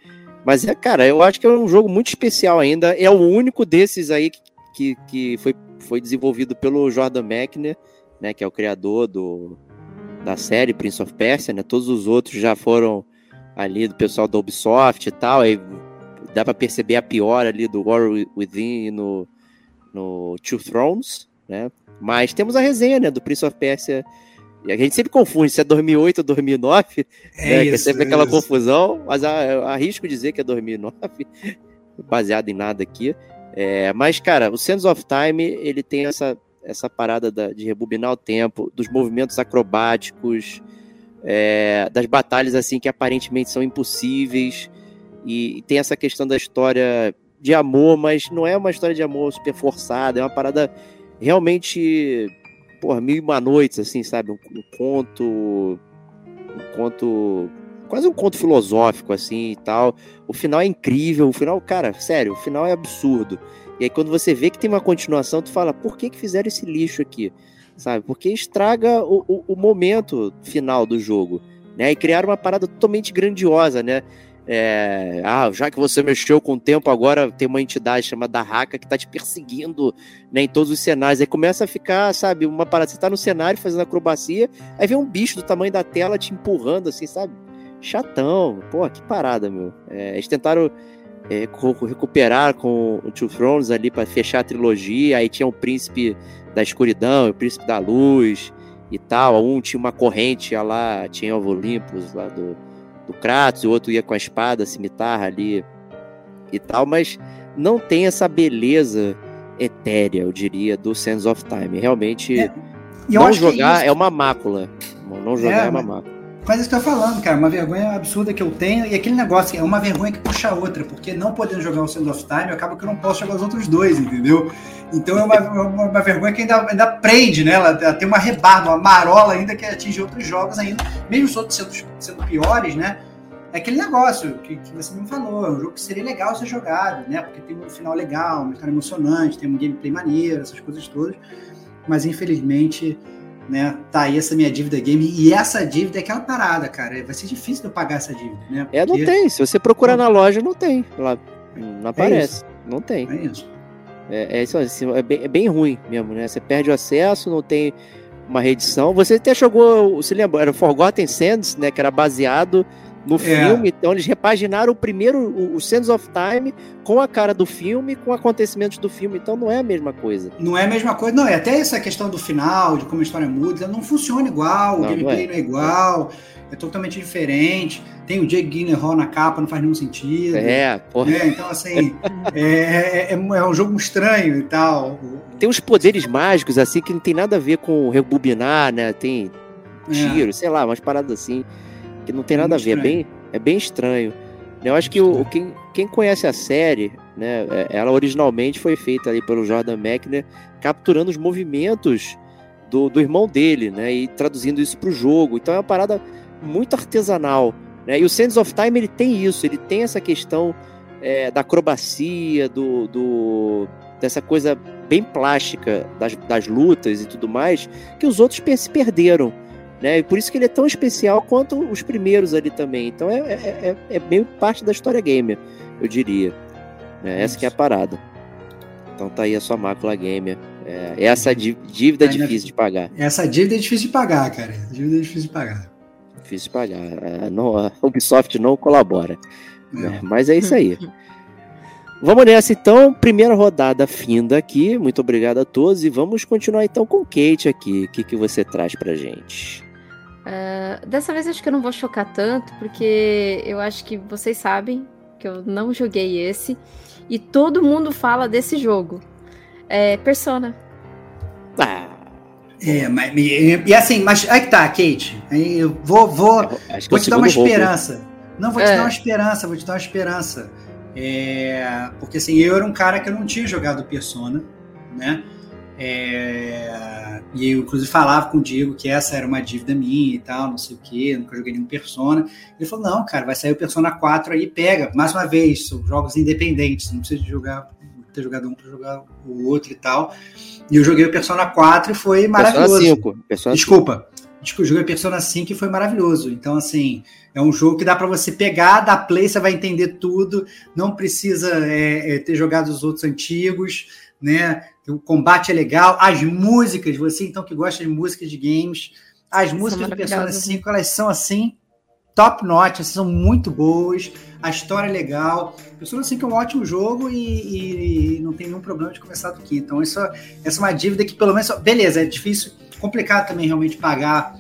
Mas, é, cara, eu acho que é um jogo muito especial ainda. É o único desses aí que, que, foi, foi desenvolvido pelo Jordan Mechner, né, que é o criador do, da série Prince of Persia, né? Todos os outros já foram ali do pessoal da Ubisoft e tal. Aí dá para perceber a pior ali do War Within no, no Two Thrones, né? Mas temos a resenha, né, do Prince of Persia. E a gente sempre confunde se é 2008 ou 2009, é, né, isso, que é sempre é aquela isso. confusão, mas arrisco dizer que é 2009, baseado em nada aqui. É, mas, cara, o Sands of Time, ele tem essa, essa parada da, de rebobinar o tempo, dos movimentos acrobáticos, é, das batalhas assim que aparentemente são impossíveis, e, e tem essa questão da história de amor, mas não é uma história de amor super forçada, é uma parada realmente, porra, mil e uma noites, assim, sabe? Um, um, conto. Um conto. Quase um conto filosófico, assim e tal. O final é incrível. O final, cara, sério, o final é absurdo. E aí, quando você vê que tem uma continuação, tu fala, por que, que fizeram esse lixo aqui? Sabe? Porque estraga o, o, o momento final do jogo. Né? E criaram uma parada totalmente grandiosa, né? É, ah, já que você mexeu com o tempo, agora tem uma entidade chamada Haka que tá te perseguindo né, em todos os cenários. Aí começa a ficar, sabe, uma parada. Você tá no cenário fazendo acrobacia, aí vem um bicho do tamanho da tela te empurrando, assim, sabe? Chatão. Pô, que parada, meu. É, eles tentaram é, recuperar com o Two Thrones ali para fechar a trilogia. Aí tinha o Príncipe da Escuridão, o Príncipe da Luz e tal. Um tinha uma corrente lá, tinha o Olympus lá do do Kratos, o outro ia com a espada, a cimitarra ali e tal, mas não tem essa beleza etérea, eu diria, do Sands of Time. Realmente, é. não jogar é, é, uma mácula. Não jogar é, é uma mácula. Mas isso que eu tô falando, cara, uma vergonha absurda que eu tenho, e aquele negócio é uma vergonha que puxa a outra, porque não podendo jogar o Sands of Time, acaba que eu não posso jogar os outros dois, entendeu? Então é uma, uma, uma vergonha que ainda, ainda prende, né? Ela, ela, tem uma rebarba, uma marola ainda que atinge outros jogos ainda, mesmo os outros sendo, sendo piores, né? É aquele negócio que, que você me falou, é um jogo que seria legal ser jogado, né? Porque tem um final legal, uma história emocionante, tem um gameplay maneiro, essas coisas todas. mas infelizmente, né, tá aí essa minha dívida game. E essa dívida é aquela parada, cara. Vai ser difícil eu pagar essa dívida, né? É, não Porque tem. Se você procurar na loja, não tem. Lá, não aparece. Não tem. É isso. É, é isso assim, é bem, é bem ruim mesmo, né? Você perde o acesso, não tem uma reedição. Você até jogou, você lembra, era Forgotten Sands, né? Que era baseado no É. filme. Então eles repaginaram o primeiro, o, o Sands of Time, com a cara do filme, com acontecimentos do filme. Então não é a mesma coisa. Não é a mesma coisa, não. É até essa questão do final, de como a história muda, não funciona igual, Não, o gameplay não não é, igual, é totalmente diferente. Tem o Jake Gyllenhaal na capa, não faz nenhum sentido. É, porra. né? Então, assim, é, é, é- é um jogo estranho e tal. Tem uns poderes mágicos, assim, que não tem nada a ver com rebobinar, né? Tem É. tiro, sei lá, umas paradas assim, que não tem É nada a ver. É bem, é bem estranho. Eu acho que o, o- quem, quem conhece a série, né? é- Ela originalmente foi feita ali pelo Jordan Mechner, capturando os movimentos do, do irmão dele, né? E traduzindo isso pro jogo. Então é uma parada muito artesanal. Né? E o Sands of Time ele tem isso, ele tem essa questão é, da acrobacia, do, do- dessa coisa bem plástica das, das lutas e tudo mais, que os outros se perderam. Né? E por isso que ele é tão especial quanto os primeiros ali também. Então é, é, é, é meio parte da história gamer, eu diria. Né? Essa que é a parada. Então tá aí a sua mácula gamer. É, essa dí- dívida é difícil de pagar. Essa dívida é difícil de pagar, cara. Essa dívida é difícil de pagar. Difícil de pagar. É, não, a Ubisoft não colabora. né? Mas é isso aí. Vamos nessa então, primeira rodada finda aqui. Muito obrigado a todos e vamos continuar então com Kate aqui. O que, que você traz pra gente? Ah, dessa vez acho que eu não vou chocar tanto, porque eu acho que vocês sabem que eu não joguei esse. E todo mundo fala desse jogo. É Persona. Ah, É, mas, e, e assim, mas aí que tá, Kate. Eu vou, vou, é vou te dar uma segundo roubo. esperança. Não, vou te É. dar uma esperança, vou te dar uma esperança. É, porque assim, eu era um cara que eu não tinha jogado Persona, né? É, e eu, inclusive, falava com o Diego que essa era uma dívida minha e tal, não sei o quê, nunca joguei nenhum Persona. Ele falou: não, cara, vai sair o Persona 4 aí, pega. Mais uma vez, são jogos independentes, não precisa de jogar, ter jogado um para jogar o outro e tal. E eu joguei o Persona 4 e foi Persona maravilhoso. 5. Persona Desculpa. Desculpa, eu joguei Persona 5 e foi maravilhoso. Então, assim, é um jogo que dá para você pegar, dar play, você vai entender tudo. Não precisa é, é, ter jogado os outros antigos, né? O combate é legal. As músicas, você então que gosta de músicas de games, as músicas do Persona maravilhosas, né? 5, elas são assim, top notch, assim, são muito boas. A história é legal. Persona 5 é um ótimo jogo e, e- não tem nenhum problema de começar do quinto. Então, isso, essa é uma dívida que, pelo menos, beleza, é difícil, complicado também realmente pagar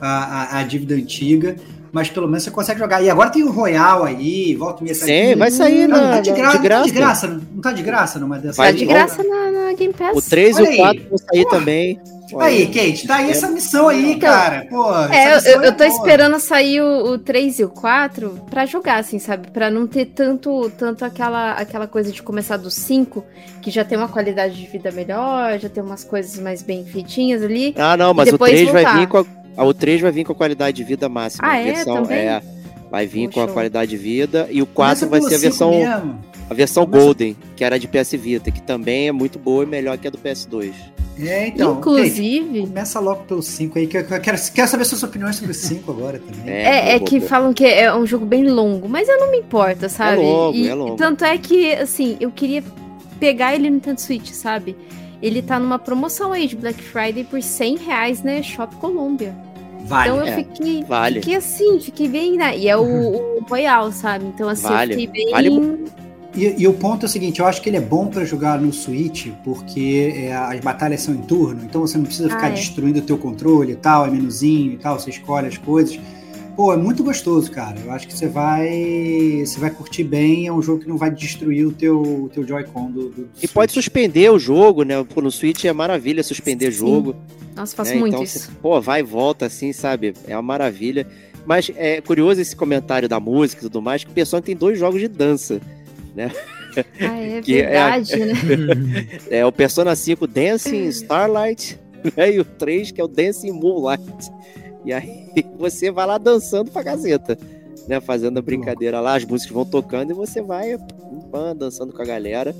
a, a- a dívida antiga, mas pelo menos você consegue jogar. E agora tem o Royal aí, volta e meia. tá Sim, aqui. vai sair Não, na, tá de, gra de graça. Tá de graça, não não tá de graça numa dessas. Vai Tá de graça na, na Game Pass. O 3 e Olha o aí. 4 vão sair também. Olha Aí, Kate, tá aí essa missão aí, Então, cara. Pô, É, eu, eu, eu tô boa. esperando sair o, o 3 e o 4 pra jogar, assim, sabe? Pra não ter tanto, tanto aquela, aquela coisa de começar do 5, que já tem uma qualidade de vida melhor, já tem umas coisas mais bem feitinhas ali. Ah, não, mas o depois 3 vai voltar. vir com a, ah, o 3 vai vir com a qualidade de vida máxima. Ah, a é? versão Também? é vai vir Pô, com a qualidade de vida e o 4 Começa vai ser a versão mesmo. a versão Começa- Golden, que era de PS Vita, que também é muito boa e melhor que a do PS2. É, então. Inclusive, começa logo pelo 5 aí, que eu quero, quero saber suas opiniões sobre o 5 agora também. é, é boa, que boa. falam que é um jogo bem longo, mas eu não me importo, sabe? longo, e, é longo. Tanto é que, assim, eu queria pegar ele no Nintendo Switch, sabe? Ele tá numa promoção aí de Black Friday por 100 reais, né? Shop Colômbia. Vale. Então eu é, fiquei, vale. fiquei assim, fiquei bem. né? E é o, o Royal, sabe? Então assim, Vale. eu fiquei bem. Vale E, e o ponto é o seguinte, eu acho que ele é bom pra jogar no Switch, porque é, as batalhas são em turno, então você não precisa Ah, ficar é. destruindo o teu controle e tal, é menuzinho e tal, você escolhe as coisas. Pô, é muito gostoso, cara. Eu acho que você vai, você vai curtir bem, é um jogo que não vai destruir o teu, o teu Joy-Con do, do, do E pode Switch. suspender o jogo, né? Pô, no Switch é maravilha suspender Sim. jogo. Nossa, faço né? muito então, isso. você, pô, vai e volta assim, sabe? É uma maravilha. Mas é curioso esse comentário da música e tudo mais, que o pessoal tem dois jogos de dança. Ah, é é- verdade, né? É o Persona 5 Dancing Starlight né? e o 3 que é o Dancing Moonlight. E aí você vai lá dançando pra gazeta, né? Fazendo a brincadeira lá, as músicas vão tocando e você vai dançando com a galera,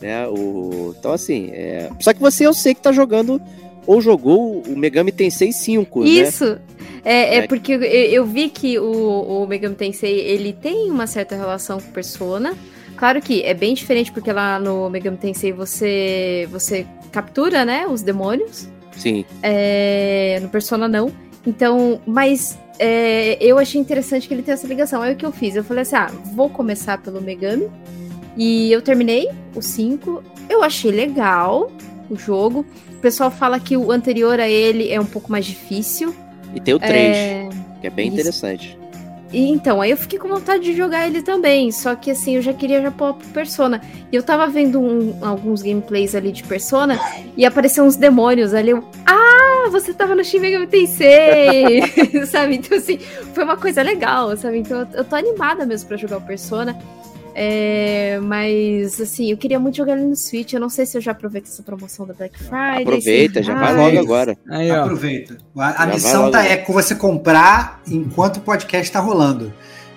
né? O... Então assim, é... só que você eu sei que tá jogando ou jogou o Megami Tensei 5, Isso. né? É, é É. porque eu, eu vi que o, o Megami Tensei, ele tem uma certa relação com Persona. Claro que é bem diferente, porque lá no Megami Tensei você, você captura, né, os demônios. Sim. É, no Persona não. Então, mas é, eu achei interessante que ele tem essa ligação. Aí o que eu fiz? Eu falei assim: ah, vou começar pelo Megami. E eu terminei o 5. Eu achei legal o jogo. O pessoal fala que o anterior a ele é um pouco mais difícil. E tem o 3, É, que é bem isso. interessante. E então, aí eu fiquei com vontade de jogar ele também. Só que assim, eu já queria já pôr pro Persona. E eu tava vendo um- alguns gameplays ali de Persona e apareceram uns demônios ali. Eu, ah, você tava no Shin Megami Tensei! sabe? Então, assim, foi uma coisa legal, sabe? Então, eu, eu tô animada mesmo pra jogar o Persona. É, mas, assim, eu queria muito jogar ele no Switch. Eu não sei se eu já aproveito essa promoção da Black Friday. Aproveita, já vai logo agora. Aí, ó. Aproveita. A, a missão tá, é com você comprar enquanto o podcast tá rolando.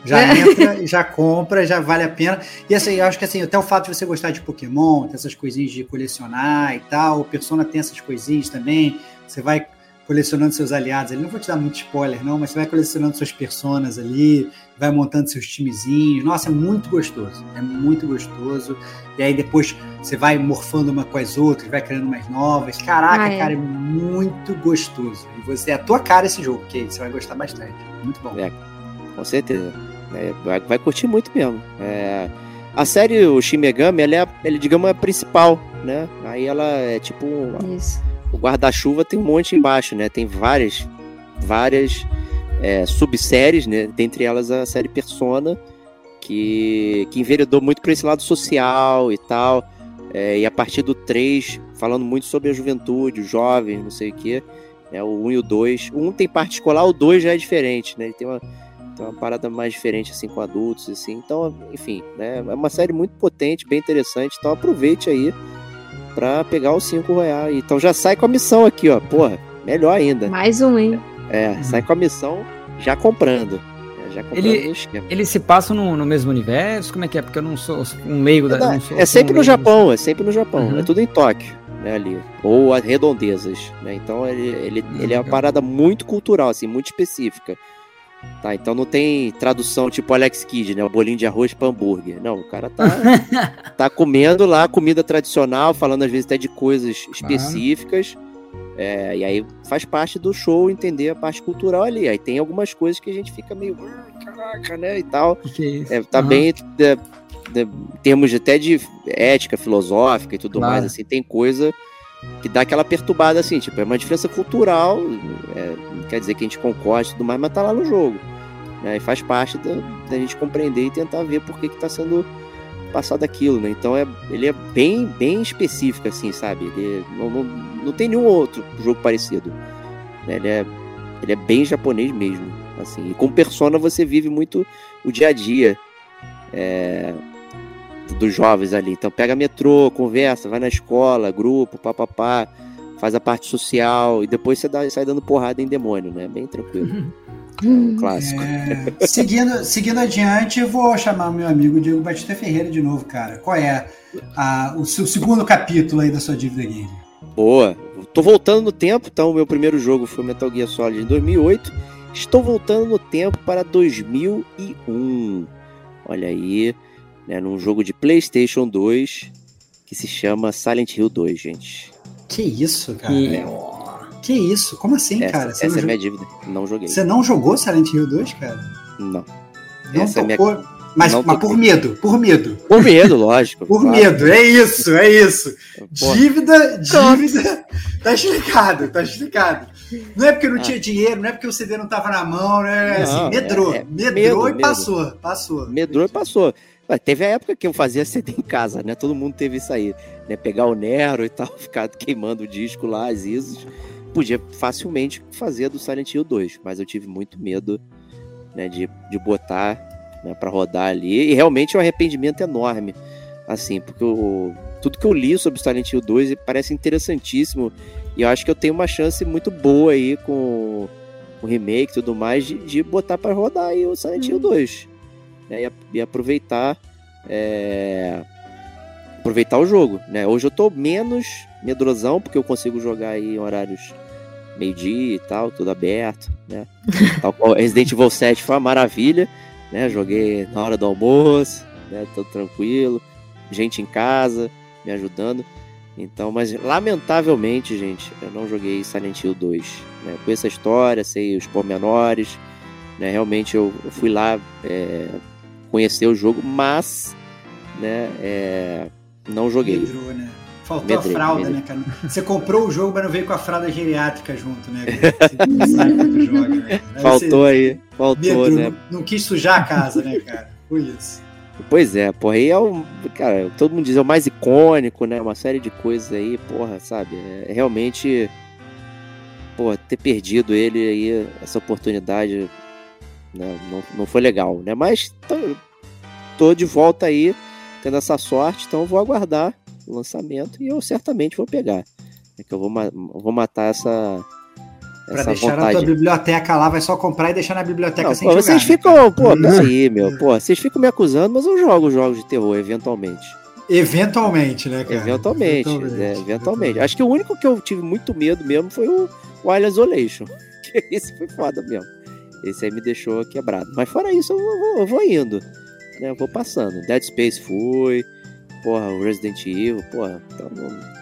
Já entra, já compra, já vale a pena. E assim, eu acho que assim, até o fato de você gostar de Pokémon, ter essas coisinhas de colecionar e tal, o Persona tem essas coisinhas também. Você vai colecionando seus aliados ali. Não vou te dar muito spoiler, não, mas você vai colecionando suas personas ali, vai montando seus timezinhos. Nossa, é muito gostoso. É muito gostoso. E aí depois você vai morfando uma com as outras, vai criando mais novas. Caraca, Ah, é. cara, é muito gostoso. E você é a tua cara esse jogo, que você vai gostar bastante. Muito bom. É. Com certeza. É, vai, vai curtir muito mesmo. É, a série, o Shin Megami, ela é, ela, digamos, a principal, né? Aí ela é tipo Isso. o guarda-chuva tem um monte embaixo, né? Tem várias, várias é, subséries, né? Dentre elas a série Persona, que, que enveredou muito para esse lado social e tal. É, e a partir do 3, falando muito sobre a juventude, os jovens, não sei o quê. É, o 1 e o 2. O 1 tem parte escolar, o 2 já é diferente, né? Ele tem uma, tem uma parada mais diferente, assim, com adultos, assim. Então, enfim, né? É uma série muito potente, bem interessante. Então aproveite aí pra pegar o 5 Royal. Então já sai com a missão aqui, ó. Porra, melhor ainda. Mais um, hein? É, sai com a missão já comprando. É, já comprando Ele-. Eles se passam no, no mesmo universo? Como é que é? Porque eu não sou um leigo da. não sou- É sou um sempre no Japão, é sempre no Japão. Uhum. É tudo em Tóquio, né, ali. Ou as redondezas, né? Então ele, ele, Hum, ele é uma parada muito cultural, assim, muito específica. Tá, então não tem tradução tipo Alex Kidd, né? O bolinho de arroz para hambúrguer. Não, o cara tá, tá comendo lá comida tradicional, falando às vezes até de coisas específicas. É, e aí faz parte do show entender a parte cultural ali. Aí tem algumas coisas que a gente fica meio. "Ah, Caraca, né? E tal. Que é? É, tá Aham. bem é, é, em termos até de ética filosófica e tudo Claro. mais, assim, tem coisa que dá aquela perturbada, assim, tipo, é uma diferença cultural, é, não quer dizer que a gente concorde e tudo mais, mas tá lá no jogo. Né, e faz parte da, da gente compreender e tentar ver por que que tá sendo passado aquilo, né? Então é, ele é bem, bem específico, assim, sabe? Ele não, não, não tem nenhum outro jogo parecido. né? Ele, é, ele é bem japonês mesmo, assim. E com Persona você vive muito o dia a dia é, dos jovens ali. Então pega metrô, conversa, vai na escola, grupo, papapá, faz a parte social e depois você dá, sai dando porrada em demônio, né? Bem tranquilo. É um clássico. É, seguindo, seguindo adiante, eu vou chamar meu amigo Diego Batista Ferreira de novo, cara. Qual é a- o seu segundo capítulo aí da sua dívida game? Boa. Tô voltando no tempo, então o meu primeiro jogo foi Metal Gear Solid em 2008. Estou voltando no tempo para 2001. Olha aí, né, num jogo de PlayStation 2 que se chama Silent Hill 2, gente. Que isso, cara? E- Que isso? Como assim, essa cara? Você essa é minha dívida. Não joguei. você não jogou Silent Hill 2, cara? Não. Não Essa é minha- tocou? Mas, mas por medo, por medo. Por medo, lógico. Por claro. medo, é isso, é isso. Pô, Dívida, dívida. Tá explicado, tá explicado. Não é porque não tinha dinheiro, não é porque o CD não tava na mão, né? Não, Assim, medrou, é- é medrou medo, e medo. passou, passou. Medrou e passou. Ué, teve a época que eu fazia CD em casa, né? Todo mundo teve isso aí. Né? Pegar o Nero e tal, ficar queimando o disco lá, as ISOs. Podia facilmente fazer do Silent Hill 2, mas eu tive muito medo né, de, de botar né, para rodar ali. E realmente é um arrependimento enorme. Assim, porque o, tudo que eu li sobre Silent Hill 2 parece interessantíssimo. E eu acho que eu tenho uma chance muito boa aí com o remake e tudo mais de, de botar para rodar aí o Silent Hill 2 né, e, e aproveitar é, aproveitar o jogo, né? Hoje eu tô menos medrosão, porque eu consigo jogar aí em horários meio-dia e tal, tudo aberto, né? Tal qual Resident Evil 7 foi uma maravilha, né? Joguei na hora do almoço, né? Tudo tranquilo, gente em casa me ajudando. Então, mas lamentavelmente, gente, eu não joguei Silent Hill 2. Né? Conheço a história, sei os pormenores, né? Realmente eu, eu fui lá é, conhecer o jogo, mas né, é, não joguei. Medrou, né? Faltou medrei, a fralda, medrei. né, cara? Você comprou o jogo, mas não veio com a fralda geriátrica junto, né? Você sabe joga, né? Faltou aí, faltou, medrou, né? Não, não, quis sujar a casa, né, cara? Foi isso. Pois é, porra, aí é o. Cara, todo mundo diz, é o mais icônico, né? Uma série de coisas aí, porra, sabe? É realmente. Pô, ter perdido ele aí, essa oportunidade, né? não, não foi legal, né? Mas tô, tô de volta aí, tendo essa sorte, então vou aguardar lançamento e eu certamente vou pegar. É que eu vou, vou matar essa, Pra deixar vontade. na tua biblioteca lá, vai só comprar e deixar na biblioteca não, sem pô, jogar. Vocês né, ficam, pô, peraí, meu, pô, vocês ficam me acusando, mas eu jogo jogos de terror, eventualmente. Eventualmente, né, cara? Eventualmente, eventualmente, é, eventualmente. Acho que o único que eu tive muito medo mesmo foi o Wild Isolation. Esse foi foda mesmo. Esse aí me deixou quebrado. Mas fora isso, eu vou, eu vou indo. Né? Eu vou passando. Dead Space fui porra, o Resident Evil, porra. Então,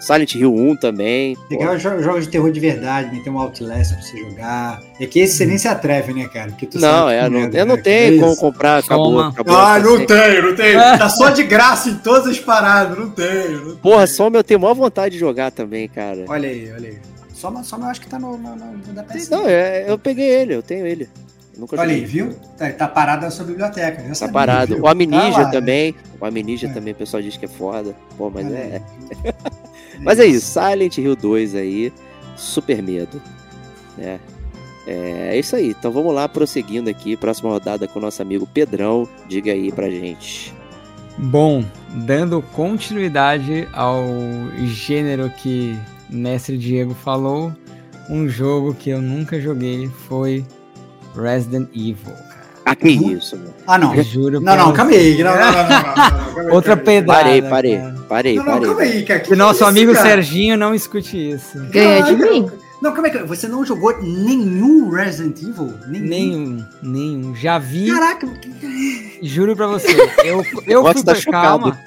Silent Hill 1 também. Legal jogos de terror de verdade, né? Tem um Outlast pra você jogar. É que esse você nem se atreve, né, cara? Porque tu não, é, não, eu não né? tenho como comprar, acabou, acabou. Ah, não tenho, não tenho. Tá só de graça em todas as paradas, não tenho. Não porra, Soma eu tenho maior vontade de jogar também, cara. Olha aí, olha aí. Soma, Soma eu acho que tá no, no, no da PS. Não, é, eu peguei ele, eu tenho ele. Nunca Olha aí, viu? Tá, tá, parado na sua biblioteca. tá sabia, parado. Viu? O Amnesia tá também. Né? O Amnesia é. também, o pessoal diz que é foda. Pô, mas é. é. mas é isso. Silent Hill 2 aí. Super medo. É. É isso aí. Então vamos lá, prosseguindo aqui. Próxima rodada com o nosso amigo Pedrão. Diga aí pra gente. Bom, dando continuidade ao gênero que mestre Diego falou, um jogo que eu nunca joguei foi Resident Evil. Ah, que isso, meu. Ah, não. Eu juro não, não, calma aí. Não, não, não, não, não Outra pedrada. Parei, parei, parei, não, não, parei. Calma aí, cara. Que nosso amigo cara? Serginho não escute isso. Ganha de mim. Não, como é que você não jogou nenhum Resident Evil? Nenhum, nenhum. nenhum. Já vi. Caraca. Juro pra você. Eu, eu fui tá pra calma.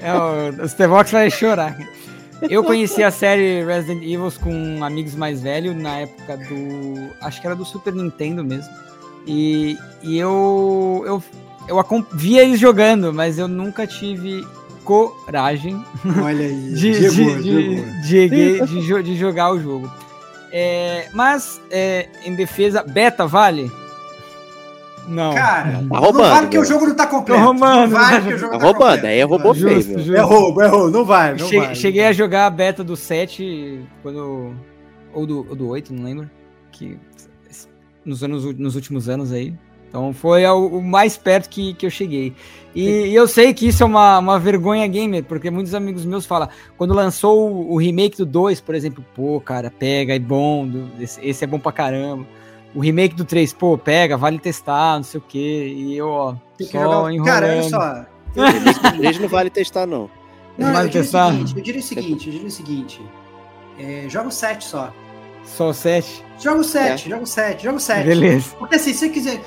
É, o, o Stevox vai chorar. Eu conheci a série Resident Evil com amigos mais velhos na época do. Acho que era do Super Nintendo mesmo. E, e eu, eu, eu via eles jogando, mas eu nunca tive coragem Olha aí, de, de, de, de, de, jogar o jogo. É, mas, é, em defesa, beta vale? Não. Cara, tá roubando, não vale que o jogo não tá completo. Tô roubando. Não vale que o jogo tá, tá roubando, completo. aí é robô feio. Justo. É roubo, é roubo, não vai, não cheguei, vai. Cheguei a jogar a beta do 7, quando... Ou do, ou do 8, não lembro. Que, nos, anos, nos últimos anos aí. Então foi o, mais perto que, que eu cheguei. E, e, eu sei que isso é uma, uma vergonha gamer, porque muitos amigos meus falam, quando lançou o, o remake do 2, por exemplo, pô, cara, pega, é bom, esse, esse é bom pra caramba o remake do 3, pô, pega, vale testar, não sei o quê. E eu, ó, Tem só enrolando. Cara, olha só. O 3 não vale testar, não. Não, vale eu, testar. Seguinte, eu diria o seguinte, eu diria o seguinte. É, joga o 7 só. Só o 7? Joga o 7, é. joga o 7, joga o 7. Beleza. Porque assim, se você quiser.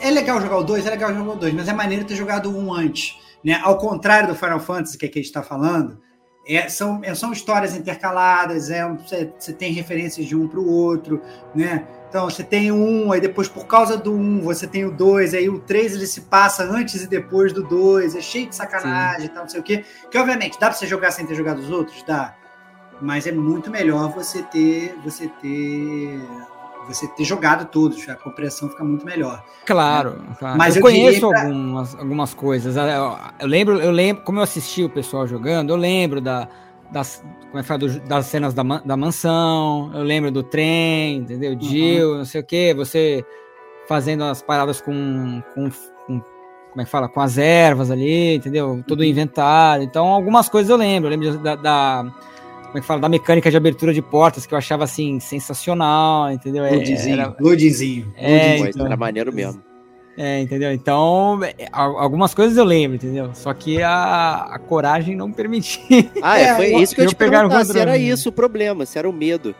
é legal jogar o 2, é legal jogar o 2, mas é maneiro ter jogado o 1 antes. Né? Ao contrário do Final Fantasy, que, é que a gente está falando, é, são, é, são histórias intercaladas, é, você, você tem referências de um para o outro, né? Então você tem um, aí depois por causa do um você tem o dois, aí o três ele se passa antes e depois do dois, é cheio de sacanagem e tal, não sei o quê. Que obviamente dá para você jogar sem ter jogado os outros, dá. Mas é muito melhor você ter, você ter, você ter jogado todos, a compreensão fica muito melhor. Claro, né? claro. Mas eu, eu conheço pra... algumas, algumas coisas. Eu, eu lembro, eu lembro, como eu assisti o pessoal jogando, eu lembro da das, como é que fala, do, das cenas da, da mansão, eu lembro do trem, entendeu? Jill, uhum. não sei o que, você fazendo as paradas com, com, com, como é que fala, com as ervas ali, entendeu? Todo o uhum. inventário. Então, algumas coisas eu lembro. Eu lembro da, da, como é que fala, da mecânica de abertura de portas, que eu achava, assim, sensacional, entendeu? Loadzinho, era, loadzinho. É, então, era maneiro mesmo. É, entendeu? Então, é, algumas coisas eu lembro, entendeu? Só que a, a coragem não permitia. Ah, é, foi isso que eu, eu te perguntar, se era isso o problema, se era o medo.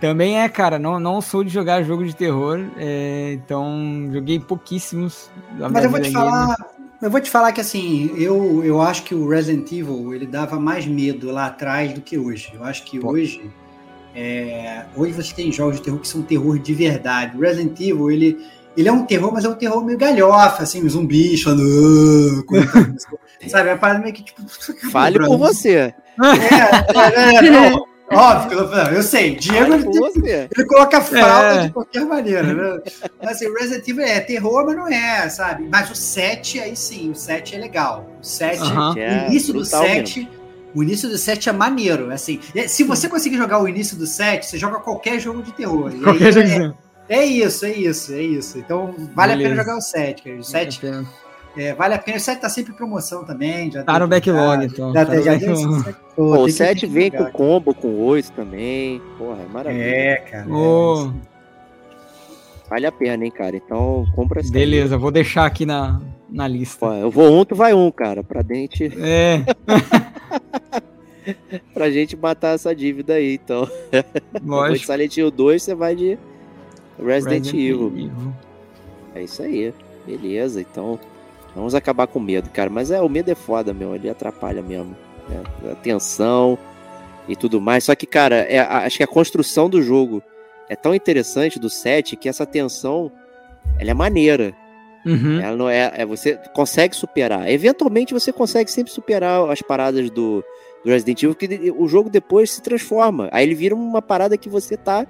Também é, cara, não, não sou de jogar jogo de terror, é, então joguei pouquíssimos. Mas eu vou te falar, eu vou te falar que assim, eu, eu acho que o Resident Evil ele dava mais medo lá atrás do que hoje. Eu acho que Pô. hoje é, hoje você tem jogos de terror que são terror de verdade. O Resident Evil ele ele é um terror, mas é um terror meio galhofa, assim, zumbis falando. sabe? É uma parada meio que tipo. Fale por você. É, é, é, não, óbvio, eu sei. Diego ele, tem, ele, coloca fralda é. de qualquer maneira, né? Mas assim, Resident Evil é terror, mas não é, sabe? Mas o 7, aí sim, o 7 é legal. O 7, uh -huh. o início do 7. Mesmo. O início do 7 é maneiro, assim. Se você conseguir jogar o início do 7, você joga qualquer jogo de terror. Qualquer jogo é, é isso, é isso, é isso. Então vale Beleza. a pena jogar o 7, cara. O 7 é, vale a pena. O 7 tá sempre em promoção também. Já tá no backlog, então. Já, tá já Pô, o 7 vem com combo, com 8 também. Porra, é maravilha. É, cara. Oh. É vale a pena, hein, cara. Então compra essa. Beleza, vou deixar aqui na, na lista. Pô, eu vou um, tu vai um, cara, pra dente. É. pra gente matar essa dívida aí, então. Lógico. Depois de Silent Hill 2, você vai de Resident, Resident Evil. Evil. É isso aí. Beleza, então. Vamos acabar com medo, cara. Mas é, o medo é foda, meu. Ele atrapalha mesmo. É, a tensão e tudo mais. Só que, cara, é, acho que a construção do jogo é tão interessante do set que essa tensão ela é maneira. Uhum. Ela não é, é, Você consegue superar. Eventualmente você consegue sempre superar as paradas do, do Resident Evil, porque o jogo depois se transforma. Aí ele vira uma parada que você tá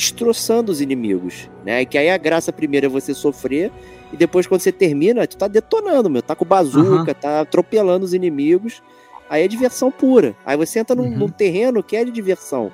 destroçando os inimigos, né? Que aí a graça primeiro é você sofrer e depois quando você termina, tu tá detonando, meu, tá com bazuca, uhum. tá atropelando os inimigos. Aí é diversão pura. Aí você entra num, uhum. num, terreno que é de diversão,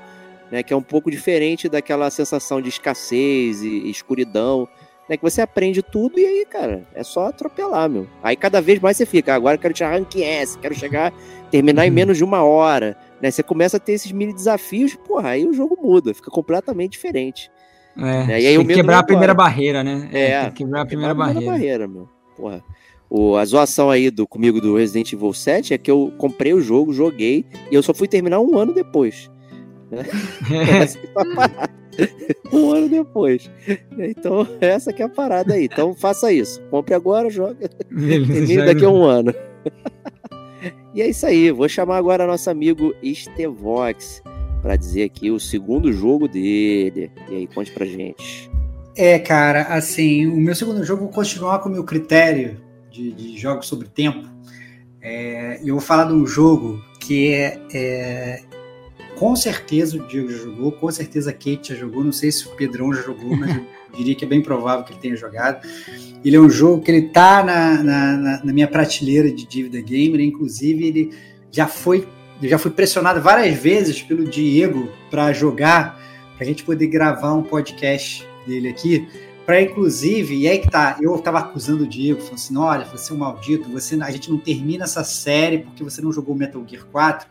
né? Que é um pouco diferente daquela sensação de escassez e, e escuridão, né? Que você aprende tudo e aí, cara, é só atropelar, meu. Aí cada vez mais você fica, ah, agora eu quero tirar rank S, quero chegar, terminar uhum. em menos de uma hora. Né? Você começa a ter esses mini desafios, porra, aí o jogo muda, fica completamente diferente. É, né? e aí tem que quebrar a primeira barreira, né? É, é quebrar a primeira, quebrar. A primeira barreira, meu. Porra. O, a zoação aí do, comigo do Resident Evil 7 é que eu comprei o jogo, joguei, e eu só fui terminar um ano depois. Né? É. um ano depois. Então, essa que é a parada aí. Então, faça isso. Compre agora, joga. Termine daqui a um ano. E é isso aí, vou chamar agora nosso amigo Estevox para dizer aqui o segundo jogo dele. E aí, conte pra gente. É, cara, assim, o meu segundo jogo vou continuar com o meu critério de, de jogos sobre tempo. É, eu vou falar de um jogo que é, é, com certeza o Diego já jogou, com certeza a Kate já jogou, não sei se o Pedrão já jogou, mas diria que é bem provável que ele tenha jogado. Ele é um jogo que ele tá na, na, na minha prateleira de dívida gamer, inclusive ele já foi já fui pressionado várias vezes pelo Diego para jogar, para a gente poder gravar um podcast dele aqui, para inclusive, e aí que tá, eu estava acusando o Diego, falando assim, olha, você é um maldito, você, a gente não termina essa série porque você não jogou Metal Gear 4,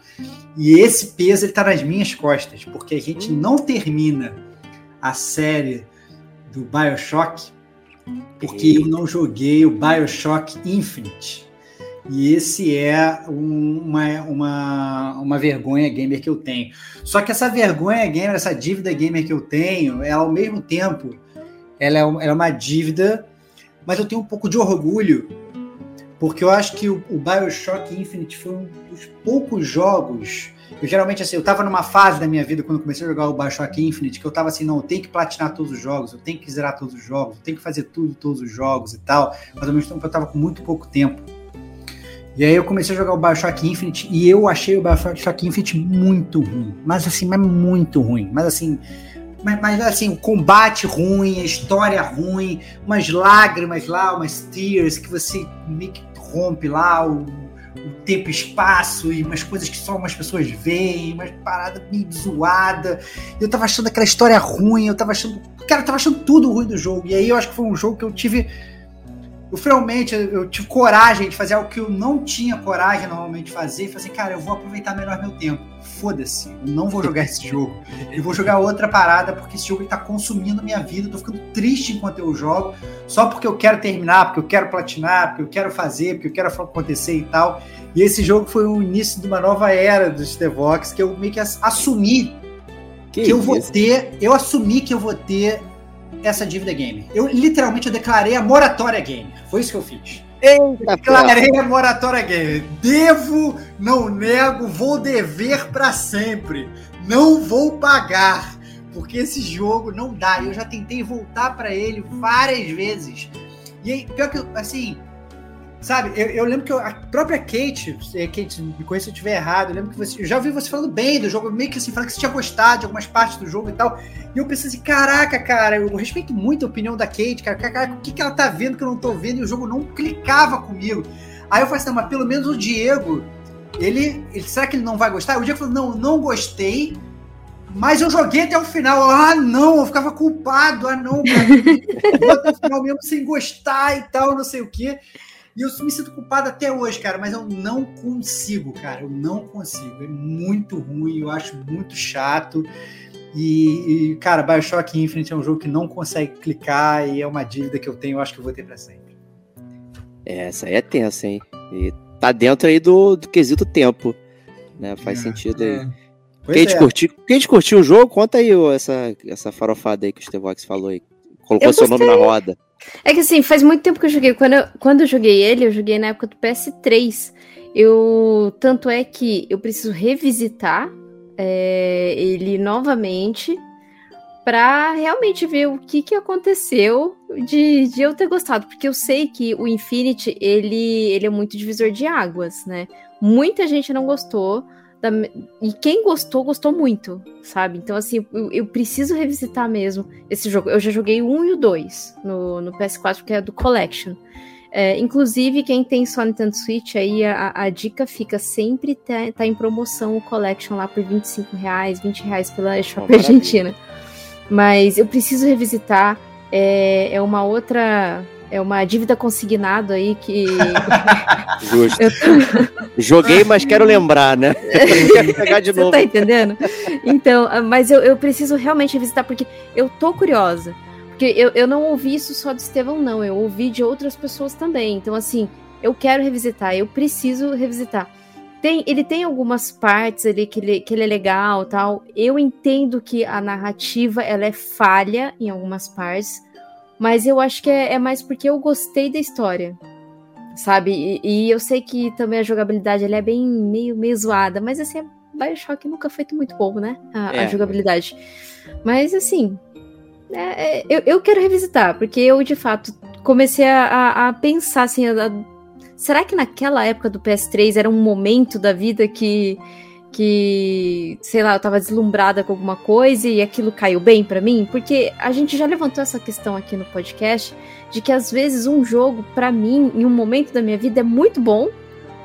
e esse peso ele tá nas minhas costas, porque a gente não termina a série do BioShock porque eu não joguei o BioShock Infinite. E esse é um, uma, uma, uma vergonha gamer que eu tenho. Só que essa vergonha gamer, essa dívida gamer que eu tenho, ela ao mesmo tempo, ela é, ela é uma dívida, mas eu tenho um pouco de orgulho, porque eu acho que o, o BioShock Infinite foi um dos poucos jogos eu geralmente, assim, eu tava numa fase da minha vida, quando comecei a jogar o Bioshock Infinite, que eu tava assim, não, eu tenho que platinar todos os jogos, eu tenho que zerar todos os jogos, eu tenho que fazer tudo, todos os jogos e tal, mas ao mesmo tempo eu tava com muito pouco tempo. E aí eu comecei a jogar o Bioshock Infinite e eu achei o Bioshock Infinite muito ruim. Mas assim, mas muito ruim. Mas assim, mas, mas, assim, o combate ruim, a história ruim, umas lágrimas lá, umas tears que você meio que rompe lá, o o tempo e espaço e umas coisas que só umas pessoas veem, umas paradas meio zoada. Eu tava achando aquela história ruim, eu tava achando. Cara, eu tava achando tudo ruim do jogo. E aí eu acho que foi um jogo que eu tive eu finalmente eu tive coragem de fazer algo que eu não tinha coragem normalmente de fazer. E falei assim, cara, eu vou aproveitar melhor meu tempo. Foda-se, eu não vou jogar esse jogo. Eu vou jogar outra parada, porque esse jogo está consumindo minha vida. Eu tô ficando triste enquanto eu jogo, só porque eu quero terminar, porque eu quero platinar, porque eu quero fazer, porque eu quero acontecer e tal. E esse jogo foi o início de uma nova era dos Devox, que eu meio que assumi que, que eu vou ter, eu assumi que eu vou ter essa dívida game. Eu literalmente eu declarei a moratória game. Foi isso que eu fiz. Eita, declarei a moratória game. Devo, não nego, vou dever para sempre. Não vou pagar, porque esse jogo não dá. Eu já tentei voltar para ele várias vezes. E aí, pior que assim, Sabe, eu, eu lembro que eu, a própria Kate, Kate, me conhece se eu estiver errado, eu lembro que você, eu já ouvi você falando bem do jogo, meio que assim, falando que você tinha gostado de algumas partes do jogo e tal. E eu pensei assim, caraca, cara, eu respeito muito a opinião da Kate, cara, o que, que ela tá vendo que eu não tô vendo? E o jogo não clicava comigo. Aí eu falei assim, mas pelo menos o Diego, ele, ele será que ele não vai gostar? O Diego falou, não, não gostei, mas eu joguei até o final. Ah, não, eu ficava culpado. Ah, não, cara. Eu até o final mesmo sem gostar e tal, não sei o quê. E eu me sinto culpado até hoje, cara, mas eu não consigo, cara. Eu não consigo. É muito ruim, eu acho muito chato. E, e, cara, Bioshock Infinite é um jogo que não consegue clicar e é uma dívida que eu tenho, eu acho que eu vou ter para sempre. É, essa aí é tensa, hein? E tá dentro aí do, do quesito tempo, né? Faz é, sentido aí. É. Quem, é. curtiu, quem curtiu o jogo, conta aí essa, essa farofada aí que o Stevox falou aí. Colocou seu nome na roda. É que assim, faz muito tempo que eu joguei. Quando eu, quando eu joguei ele, eu joguei na época do PS3. Eu. Tanto é que eu preciso revisitar é, ele novamente para realmente ver o que, que aconteceu de, de eu ter gostado. Porque eu sei que o Infinity, ele, ele é muito divisor de águas, né? Muita gente não gostou. Da, e quem gostou, gostou muito, sabe? Então, assim, eu, eu, preciso revisitar mesmo esse jogo. Eu já joguei o 1 e o 2 no, no PS4, que é do Collection. É, inclusive, quem tem só Nintendo Switch, aí a, a dica fica sempre tá, tá, em promoção o Collection lá por 25 reais, 20 reais pela Shop oh, Argentina. Mas eu preciso revisitar. É, é uma outra é uma dívida consignado aí que. Justo. Tô... Joguei, mas quero lembrar, né? quero pegar de novo. Você tá entendendo? Então, ah, mas eu, eu preciso realmente visitar, porque eu tô curiosa. Porque eu, eu não ouvi isso só do Estevão, não. Eu ouvi de outras pessoas também. Então, assim, eu quero revisitar, eu preciso revisitar. Tem, ele tem algumas partes ali que ele, que ele é legal tal. Eu entendo que a narrativa ela é falha em algumas partes mas eu acho que é, é mais porque eu gostei da história, sabe? E, e, eu sei que também a jogabilidade ela é bem meio, meio zoada, mas assim, Bioshock nunca foi muito bom, né? A, é. a jogabilidade. Mas assim, é, é, eu, eu quero revisitar, porque eu de fato comecei a, a, a pensar assim, a, será que naquela época do PS3 era um momento da vida que que, sei lá, eu tava deslumbrada com alguma coisa e aquilo caiu bem para mim, porque a gente já levantou essa questão aqui no podcast de que às vezes um jogo para mim em um momento da minha vida é muito bom,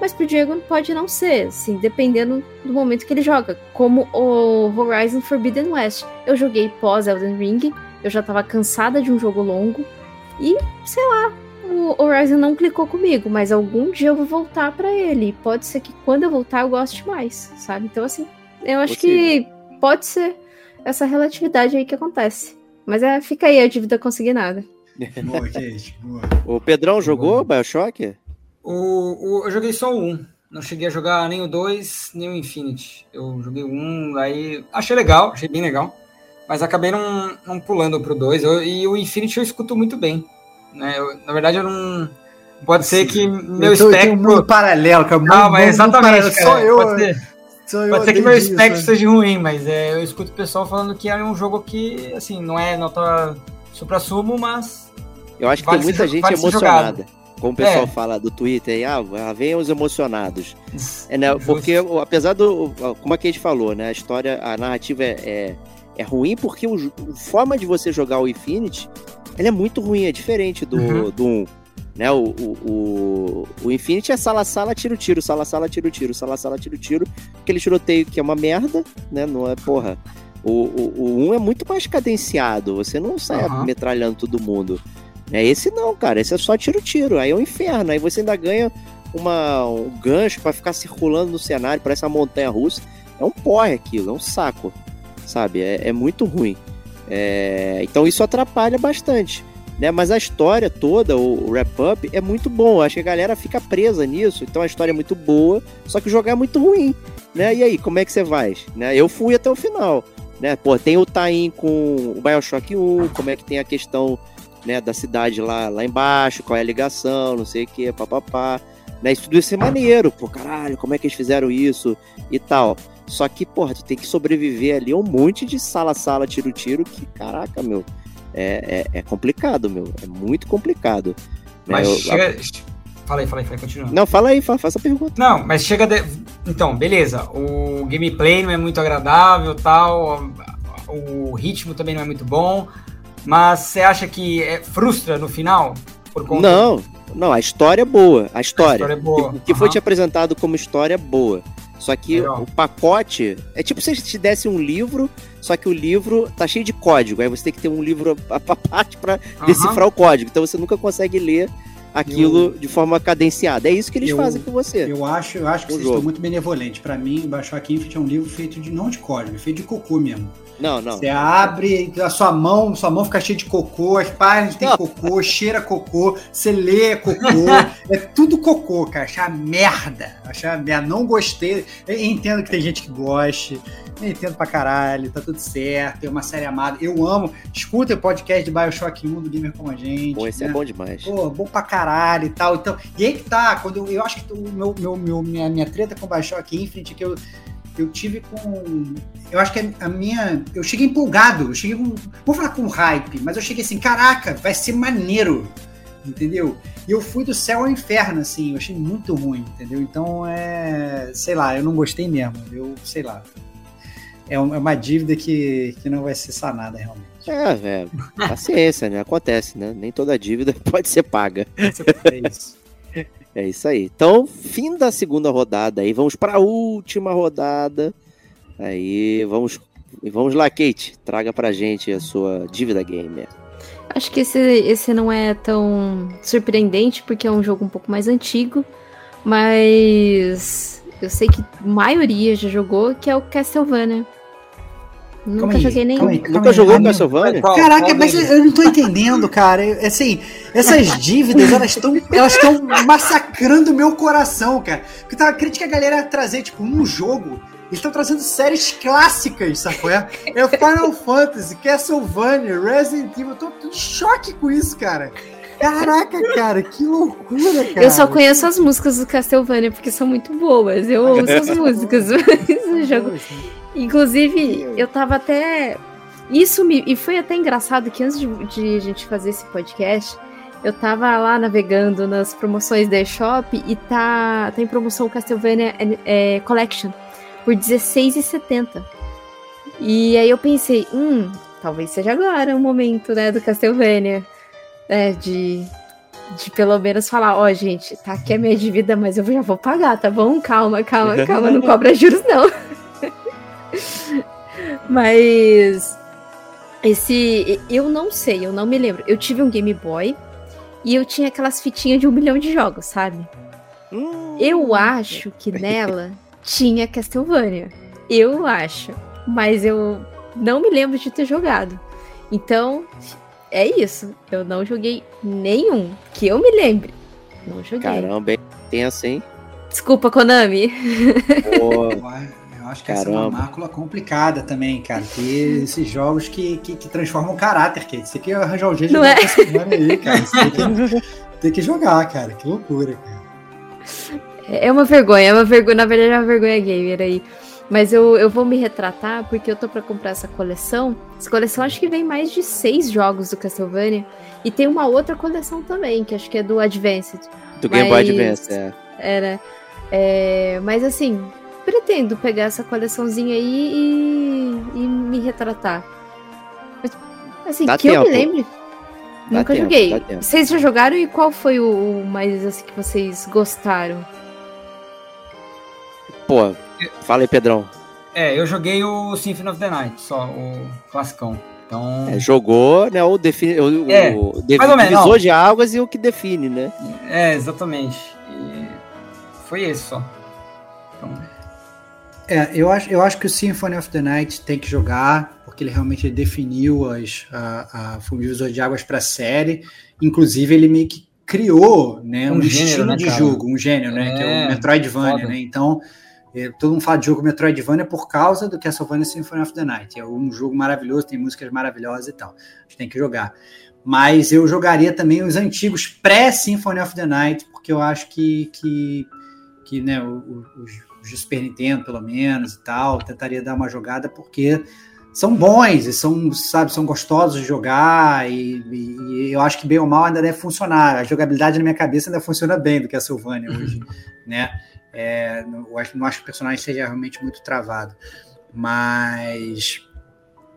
mas pro Diego pode não ser, assim, dependendo do momento que ele joga, como o Horizon Forbidden West. Eu joguei pós Elden Ring, eu já tava cansada de um jogo longo e, sei lá, o Horizon não clicou comigo, mas algum dia eu vou voltar para ele. Pode ser que quando eu voltar eu goste mais, sabe? Então, assim, eu acho que pode ser essa relatividade aí que acontece. Mas é, fica aí a dívida consignada. Boa, Kate, boa. O Pedrão jogou boa. Bioshock? O, o, eu joguei só o 1. Não cheguei a jogar nem o 2, nem o Infinity. Eu joguei o 1, aí achei legal, achei bem legal. Mas acabei não, não pulando pro 2. e o Infinity eu escuto muito bem. Né? Eu, na verdade, eu não. Pode ser que meu eu espectro. Um mundo paralelo, cara. Não, ah, mas exatamente. Cara. Só eu. Pode ser, pode ser que meu espectro né? seja ruim, mas é, eu escuto o pessoal falando que é um jogo que, assim, não é nota supra-sumo, mas. Eu acho que vale tem muita gente emocionada. Como o pessoal é. fala do Twitter aí, ah, vem os emocionados. É, né, porque, apesar do. Como a gente falou, né? A história, a narrativa é, é, é ruim porque o, a forma de você jogar o Infinity ele é muito ruim, é diferente do, uhum. do 1. Né, o, o, o, o Infinity é sala-sala, tiro-tiro, sala-sala, tiro-tiro, sala-sala, tiro-tiro. Aquele tiroteio que é uma merda, né? Não é, porra. O, o, o 1 é muito mais cadenciado, você não sai uhum. metralhando todo mundo. É esse não, cara. Esse é só tiro-tiro. Aí é um inferno. Aí você ainda ganha uma, um gancho para ficar circulando no cenário, parece uma montanha russa. É um porre aquilo, é um saco. Sabe? É, é muito ruim. É, então isso atrapalha bastante. Né? Mas a história toda, o, wrap-up, é muito bom. Acho que a galera fica presa nisso. Então a história é muito boa, só que o é muito ruim. Né? E aí, como é que você vai? Né? Eu fui até o final. Né? Pô, tem o tie com o Bioshock 1, como é que tem a questão né, da cidade lá, lá embaixo, qual é a ligação, não sei o que, papapá. Né? Isso tudo ia ser maneiro, pô, caralho, como é que eles fizeram isso e tal. Só que, porra, tu tem que sobreviver ali a um monte de sala-sala, tiro-tiro, que, caraca, meu, é, é, é, complicado, meu. É muito complicado. Né? Mas eu, chega... A... Fala aí, fala aí, fala aí, continua. Não, fala aí, fala, faça a pergunta. Não, mas chega. De... Então, beleza. O gameplay não é muito agradável tal. O ritmo também não é muito bom. Mas você acha que é, frustra no final? Por conta... Não, não, a história é boa. A história. A história é boa. O que uhum. foi te apresentado como história é boa. Só que Legal. o pacote é tipo se te desse um livro, só que o livro tá cheio de código. Aí você tem que ter um livro à parte para uhum. decifrar o código. Então você nunca consegue ler aquilo eu, de forma cadenciada. É isso que eles eu, fazem com você. Eu acho, eu acho que vocês jogo. estão muito benevolentes. Para mim, Bioshock Infinite é um livro feito de não de código, é feito de cocô mesmo. Não, não. Você abre a sua mão, sua mão fica cheia de cocô, as páginas tem cocô, cheira cocô, você lê cocô, é tudo cocô, cara. Achar merda. Achar merda. Não gostei. Eu entendo que tem gente que goste. Eu entendo pra caralho, tá tudo certo. É uma série amada. Eu amo. Escuta o podcast de Bioshock 1 do Gamer Como a Gente. Pô, esse é né? é bom demais. Pô, bom pra caralho e tal. Então, e aí que tá, quando eu, eu acho que o meu, meu, meu, minha, minha treta com Bioshock Infinite é que eu eu tive com. Eu acho que a minha. Eu cheguei empolgado, eu cheguei com. Vou falar com hype, mas eu cheguei assim, caraca, vai ser maneiro. Entendeu? E eu fui do céu ao inferno, assim, eu achei muito ruim, entendeu? Então é. Sei lá, eu não gostei mesmo. Eu, sei lá. É, é uma dívida que, que não vai ser sanada realmente. É, velho. Paciência, né? Acontece, né? Nem toda dívida pode ser paga. É isso. É isso aí. Então, fim da segunda rodada aí, vamos para a última rodada. Aí, vamos vamos lá, Kate, traga pra gente a sua dívida gamer. Acho que esse, esse não é tão surpreendente porque é um jogo um pouco mais antigo, mas eu sei que a maioria já jogou, que é o Castlevania. Nunca aí, joguei nenhum. Aí, Nunca jogou o Castlevania? Caraca, mas eu não tô entendendo, cara. Assim, essas dívidas, elas estão elas estão massacrando o meu coração, cara. Porque tava crítica a galera trazer, tipo, um jogo. Eles estão trazendo séries clássicas, sacou? É, é Final Fantasy, Castlevania, Resident Evil. Eu tô, tô em choque com isso, cara. Caraca, cara, que loucura, cara. Eu só conheço as músicas do Castlevania porque são muito boas. Eu ouço as músicas. Mas jogo. Inclusive, eu tava até. Isso me. E foi até engraçado que antes de, de a gente fazer esse podcast, eu tava lá navegando nas promoções da eShop e tá, tá em promoção Castlevania é, Collection por R$16,70. E aí eu pensei, hum, talvez seja agora o momento, né, do Castlevania. É, de, de pelo menos falar, ó, oh, gente, tá aqui a minha dívida, mas eu já vou pagar, tá bom? Calma, calma, calma, não cobra juros, não. Mas esse eu não sei, eu não me lembro. Eu tive um Game Boy e eu tinha aquelas fitinhas de um milhão de jogos, sabe? Hum. Eu acho que nela tinha Castlevania. Eu acho, mas eu não me lembro de ter jogado. Então, é isso. Eu não joguei nenhum que eu me lembre. Não joguei. Caramba, tem assim. Desculpa, Konami. acho que Caramba. essa é uma mácula complicada também, cara. Ter esses jogos que, que, que transformam o caráter, que você tem que arranjar o jeito Não de é? aí, cara. Você tem que, tem que jogar, cara. Que loucura, cara. É uma vergonha, é uma vergonha, na verdade é uma vergonha gamer aí. Mas eu, eu vou me retratar porque eu tô para comprar essa coleção. Essa coleção acho que vem mais de seis jogos do Castlevania. E tem uma outra coleção também, que acho que é do Advanced. Do Game Boy Advance, é. Era. É, mas assim, pretendo pegar essa coleçãozinha aí e, e me retratar. Mas, assim, Dá que tempo. eu me lembre. Dá nunca tempo, joguei. Vocês já jogaram e qual foi o, o mais assim que vocês gostaram? Pô, fala aí, Pedrão. É, eu joguei o Symphony of the Night, só, o classicão. Então, É, jogou, né? O, defini, o, É, o de- mais ou menos, divisor não. de águas e o que define, né? é, exatamente. E foi isso só. Então, É, eu acho, eu acho que o Symphony of the Night tem que jogar, porque ele realmente definiu as, a, a, foi um divisor de águas para a série. Inclusive, ele meio que criou né, Um um, gênero, estilo né, de cara? jogo, um gênero, né? Que é É, o Metroidvania, foda. né? Então, é, todo mundo fala de jogo Metroidvania por causa do Castlevania Symphony of the Night. É um jogo maravilhoso, tem músicas maravilhosas e tal. A gente tem que jogar. Mas eu jogaria também os antigos pré-Symphony of the Night, porque eu acho que, que, que né, os, os de Super Nintendo, pelo menos, e tal, tentaria dar uma jogada, porque são bons e são, sabe, são gostosos de jogar e, e- e eu acho que bem ou mal ainda deve funcionar. A jogabilidade na minha cabeça ainda funciona bem do que a Sylvania hoje, né? É, não, acho, não acho que o personagem seja realmente muito travado, mas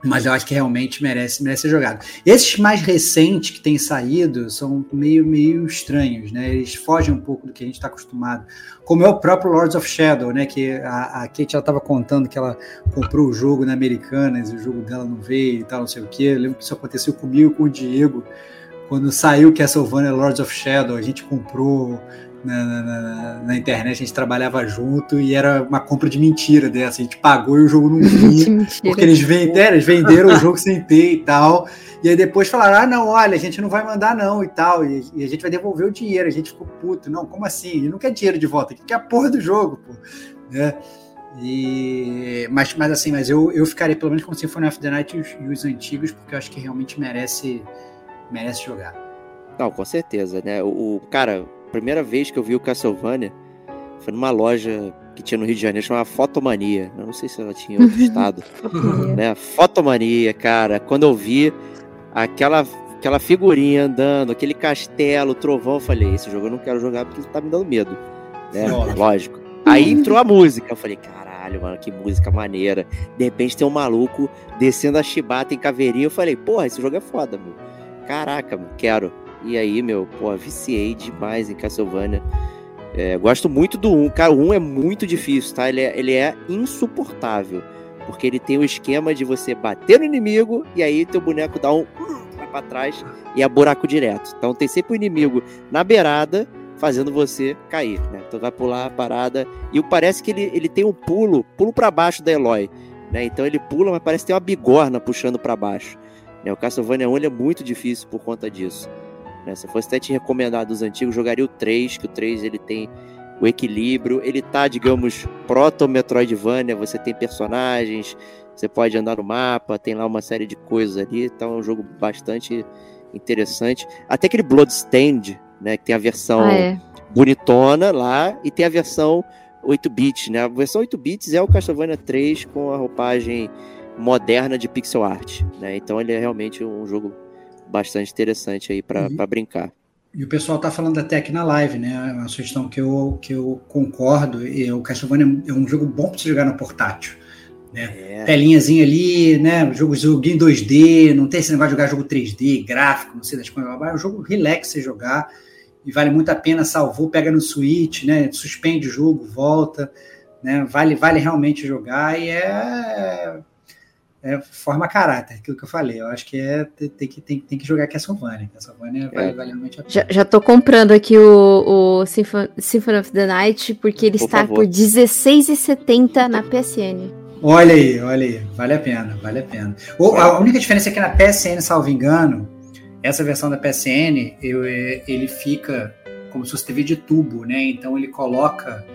mas eu acho que realmente merece, merece ser jogado. Esses mais recentes que têm saído são meio, meio estranhos, né? Eles fogem um pouco do que a gente está acostumado. Como é o próprio Lords of Shadow, né? Que a, a Kate estava contando que ela comprou o jogo na Americanas e o jogo dela não veio e tal, não sei o quê. Eu lembro que isso aconteceu comigo com o Diego. Quando saiu Castlevania Lords of Shadow, a gente comprou na, na- na- internet, a gente trabalhava junto e era uma compra de mentira dessa. A gente pagou e o jogo não vinha. Porque eles venderam, eles venderam o jogo sem ter e tal. E aí depois falaram: ah, não, olha, a gente não vai mandar, não, e tal. E, e a gente vai devolver o dinheiro. A gente ficou puto. Não, como assim? Ele não quer dinheiro de volta, ele quer a porra do jogo, pô. Né? E, mas, mas assim, mas eu, eu ficaria pelo menos com o Symphony of the Night e os, e os antigos, porque eu acho que realmente merece, merece jogar. Não, com certeza, né? O, o- cara, a primeira vez que eu vi o Castlevania foi numa loja que tinha no Rio de Janeiro, chamava Fotomania. Eu não sei se ela tinha em outro estado, né? Fotomania, cara. Quando eu vi aquela, aquela figurinha andando, aquele castelo, trovão, eu falei, esse jogo eu não quero jogar porque tá me dando medo, né? Lógico. Aí entrou a música, eu falei, caralho, mano, que música maneira. De repente tem um maluco descendo a chibata em caveirinha, eu falei, porra, esse jogo é foda, meu. Caraca, mano, quero. E aí, meu, pô, viciei demais em Castlevania. É, gosto muito do 1. Cara, o 1 é muito difícil, tá? Ele é, ele é insuportável. Porque ele tem o esquema de você bater no inimigo e aí teu boneco dá um. vai pra trás e é buraco direto. Então tem sempre o inimigo na beirada fazendo você cair, né? Então vai pular a parada. E parece que ele, ele tem um pulo, pulo pra baixo da Eloy. Né? Então ele pula, mas parece que tem uma bigorna puxando pra baixo. Né? O Castlevania 1 ele é muito difícil por conta disso. Né? Se fosse até te recomendar dos antigos, jogaria o 3, que o 3 ele tem o equilíbrio, ele tá, digamos, proto-Metroidvania, você tem personagens, você pode andar no mapa, tem lá uma série de coisas ali, então é um jogo bastante interessante. Até aquele Bloodstained, né, que tem a versão Ah, é. bonitona lá, e tem a versão 8-bits, né? A versão 8-bits é o Castlevania 3 com a roupagem moderna de pixel art, né? Então ele é realmente um jogo bastante interessante aí para Uhum. brincar. E o pessoal tá falando até aqui na live, né? É uma sugestão que eu, que eu concordo. E o Castlevania é um jogo bom para você jogar no portátil. É, Telinhazinha ali, né? Jogo, joguinho 2D, não tem esse negócio de jogar jogo 3D, gráfico, não sei das coisas. É um jogo relax você jogar e vale muito a pena. Salvou, pega no Switch, né? Suspende o jogo, volta, né? Vale, vale realmente jogar e é, é forma caráter, aquilo que eu falei. Eu acho que é tem, tem que, tem, tem que jogar Castlevania. Castlevania vale, É. vale realmente a pena. Já, já tô comprando aqui o, o Symphony, Symphony of the Night, porque ele Por está favor. por R$16,70 na PSN. Olha aí, olha aí, vale a pena, vale a pena. O- a única diferença é que na PSN, salvo engano, essa versão da PSN, eu, é, ele fica como se fosse TV de tubo, né? Então ele coloca,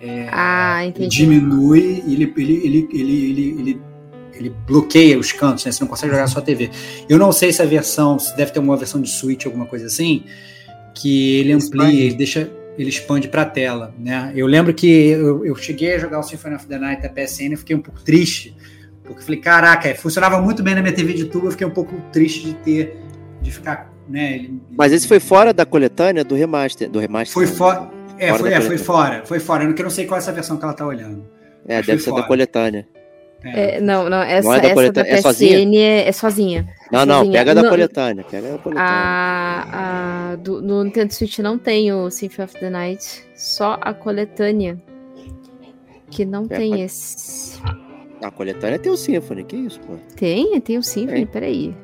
é, Ah, entendi. diminui, e ele, ele, ele, ele, ele, ele, ele bloqueia os cantos, né? Você não consegue jogar só TV. Eu não sei se a versão, se deve ter uma versão de Switch, alguma coisa assim, que ele amplia, ele deixa, ele expande para a tela, né? Eu lembro que eu, eu cheguei a jogar o Symphony of the Night da PSN e fiquei um pouco triste, porque eu falei, caraca, funcionava muito bem na minha TV de tubo, eu fiquei um pouco triste de ter, de ficar, né? ele- Mas esse foi fora da coletânea do remaster, do remaster. Foi fora. É, Fora foi, é, foi fora, foi fora. Eu não- que eu não sei qual é essa versão que ela tá olhando. É, Acho deve ser foi da fora. coletânea. É, não, não, essa, Não é da essa da é sozinha? PSN é, é sozinha. Não, não, Sozinha. pega da Não- coletânea, pega da coletânea. A, a, do, no Nintendo Switch não tem o Symphony of the Night, só a coletânea. Que não É, tem pode- esse. A coletânea tem o Symphony, que isso, pô? Tem? Tem o Symphony? Tem. Peraí.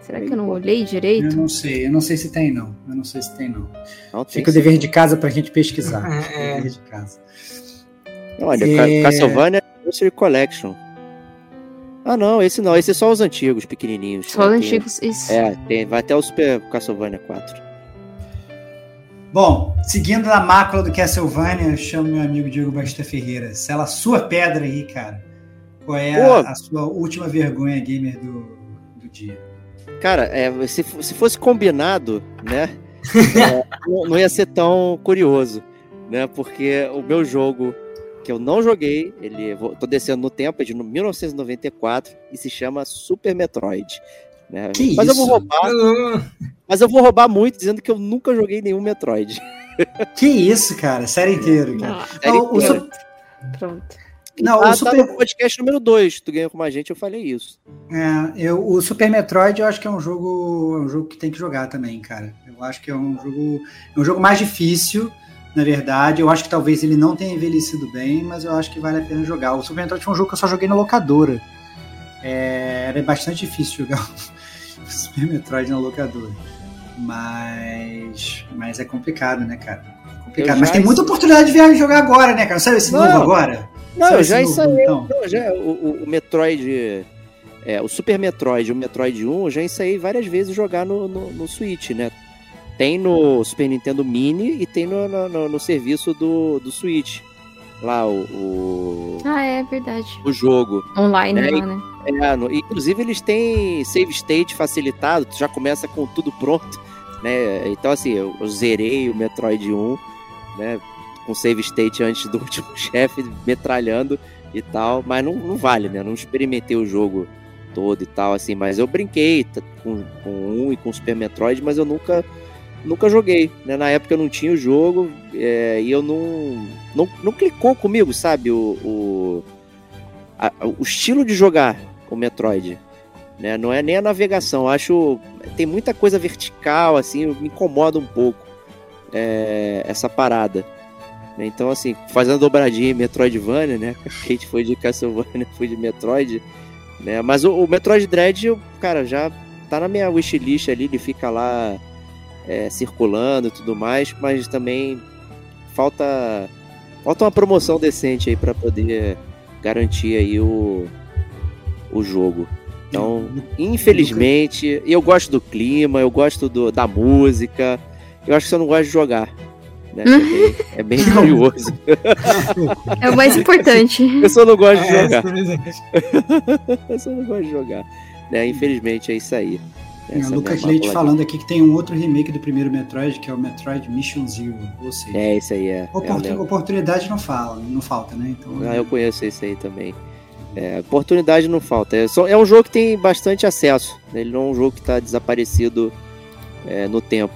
Será que eu não olhei Eu direito? não sei, eu não sei se tem, não. Eu não sei se tem, não. Não, tem Fica o dever de casa pra gente pesquisar. É. Dever de casa. Olha, É. Ca- Castlevania Anniversary Collection. Ah, não, esse não. Esse é só os antigos, pequenininhos. Só os? Tem- antigos. Isso. É, tem, vai até o Super Castlevania 4. Bom, seguindo na mácula do Castlevania, eu chamo meu amigo Diego Basta Ferreira. Sela a sua pedra aí, cara. Qual é a, a sua última vergonha gamer do, do dia? Cara, é, se, se fosse combinado, né? é, não, não ia ser tão curioso, né? Porque o meu jogo que eu não joguei, ele vou- tô descendo no tempo, é de 1994 e se chama Super Metroid. Né? Que mas eu isso? vou roubar, mas eu vou roubar muito dizendo que eu nunca joguei nenhum Metroid. Que isso, cara? Série inteira, cara. Ah, Série Não, inteira. Su- pronto. Não, ah, o tá Super, no podcast número 2, tu ganhou com a gente, eu falei isso. é, eu, o Super Metroid eu acho que é um jogo, é um jogo que tem que jogar também, cara. Eu acho que é um jogo, é um jogo mais difícil, na verdade. Eu acho que talvez ele não tenha envelhecido bem, mas eu acho que vale a pena jogar. O Super Metroid foi um jogo que eu só joguei na locadora. É, era bastante difícil jogar o Super Metroid na locadora. Mas, mas é complicado, né, cara? É complicado. Mas tem muita oportunidade de jogar agora, né, cara? Sabe esse Não. novo agora? Não, Sabe eu já ensaiei. então? Não, já, o, o- Metroid. É, o Super Metroid e o Metroid 1 eu já ensaiei várias vezes jogar no, no, no Switch, né? Tem no Super Nintendo Mini e tem no, no, no- serviço do, do Switch. Lá o, o, Ah, é verdade. o jogo. Online É, lá, né? É, no- inclusive eles têm save state facilitado, tu já começa com tudo pronto, né? Então assim, eu, eu zerei o Metroid 1, né? Com save state antes do último chefe, metralhando e tal, mas não, não vale, né? Não experimentei o jogo todo e tal, assim, mas eu brinquei com, com um e com o Super Metroid, mas eu nunca nunca joguei, né? Na época eu não tinha o jogo é, e eu não, não não clicou comigo, sabe? O, o, a- o estilo de jogar o Metroid, né? Não é nem a navegação. Eu acho tem muita coisa vertical, assim, me incomoda um pouco é, essa parada. né? Então, assim, fazendo dobradinha em Metroidvania, né? A Kate foi de Castlevania, foi de Metroid, né? Mas o, o Metroid Dread, cara, já tá na minha wishlist ali, ele fica lá é, circulando e tudo mais, mas também falta falta uma promoção decente aí para poder garantir aí o, o jogo. Então, infelizmente, eu gosto do clima, eu gosto do, da música, eu acho que você não gosta de jogar. Né? É bem, é bem curioso. É o mais importante. Eu só não gosto de É, jogar. Eu só não gosto de jogar. Né? Infelizmente é isso aí. É, é Lucas Leite falando aqui que tem um outro remake do primeiro Metroid, que é o Metroid Mission Zero. Ou seja, É, isso aí é. é oportun- lembro. oportunidade não fala, não falta, né? Então, Ah, eu conheço esse aí também. É, oportunidade não falta. É, só, é um jogo que tem bastante acesso. né? Ele não é um jogo que está desaparecido é, no tempo.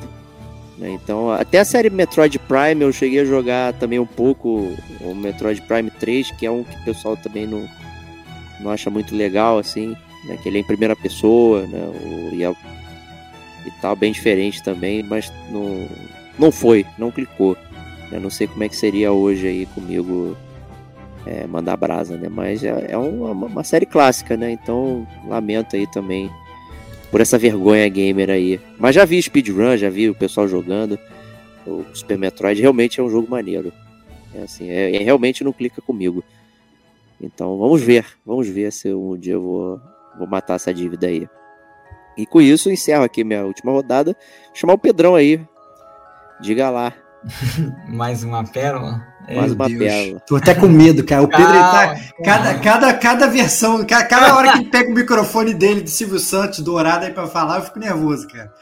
né? Então, até a série Metroid Prime eu cheguei a jogar também um pouco o Metroid Prime 3, que é um que o pessoal também não, não acha muito legal, assim, né? Que ele é em primeira pessoa, né? O, e, é- e tal, bem diferente também, mas não, não foi, não clicou. Eu não sei como é que seria hoje aí comigo é, mandar brasa, né? Mas é, é uma, uma série clássica, né? Então lamento aí também por essa vergonha gamer aí. Mas já vi speedrun, já vi o pessoal jogando. O Super Metroid realmente é um jogo maneiro. É assim, é, é- realmente não clica comigo. Então vamos ver, vamos ver se um dia eu vou, vou matar essa dívida aí. E com isso eu encerro aqui minha última rodada. Vou chamar o Pedrão aí. Diga lá, Mais uma pérola. Mais uma Deus. pérola. Tô até com medo, cara. O Pedro ele tá. Cada, cada, cada versão, ca- cada hora que ele pega o microfone dele do Silvio Santos dourado aí pra falar, eu fico nervoso, cara.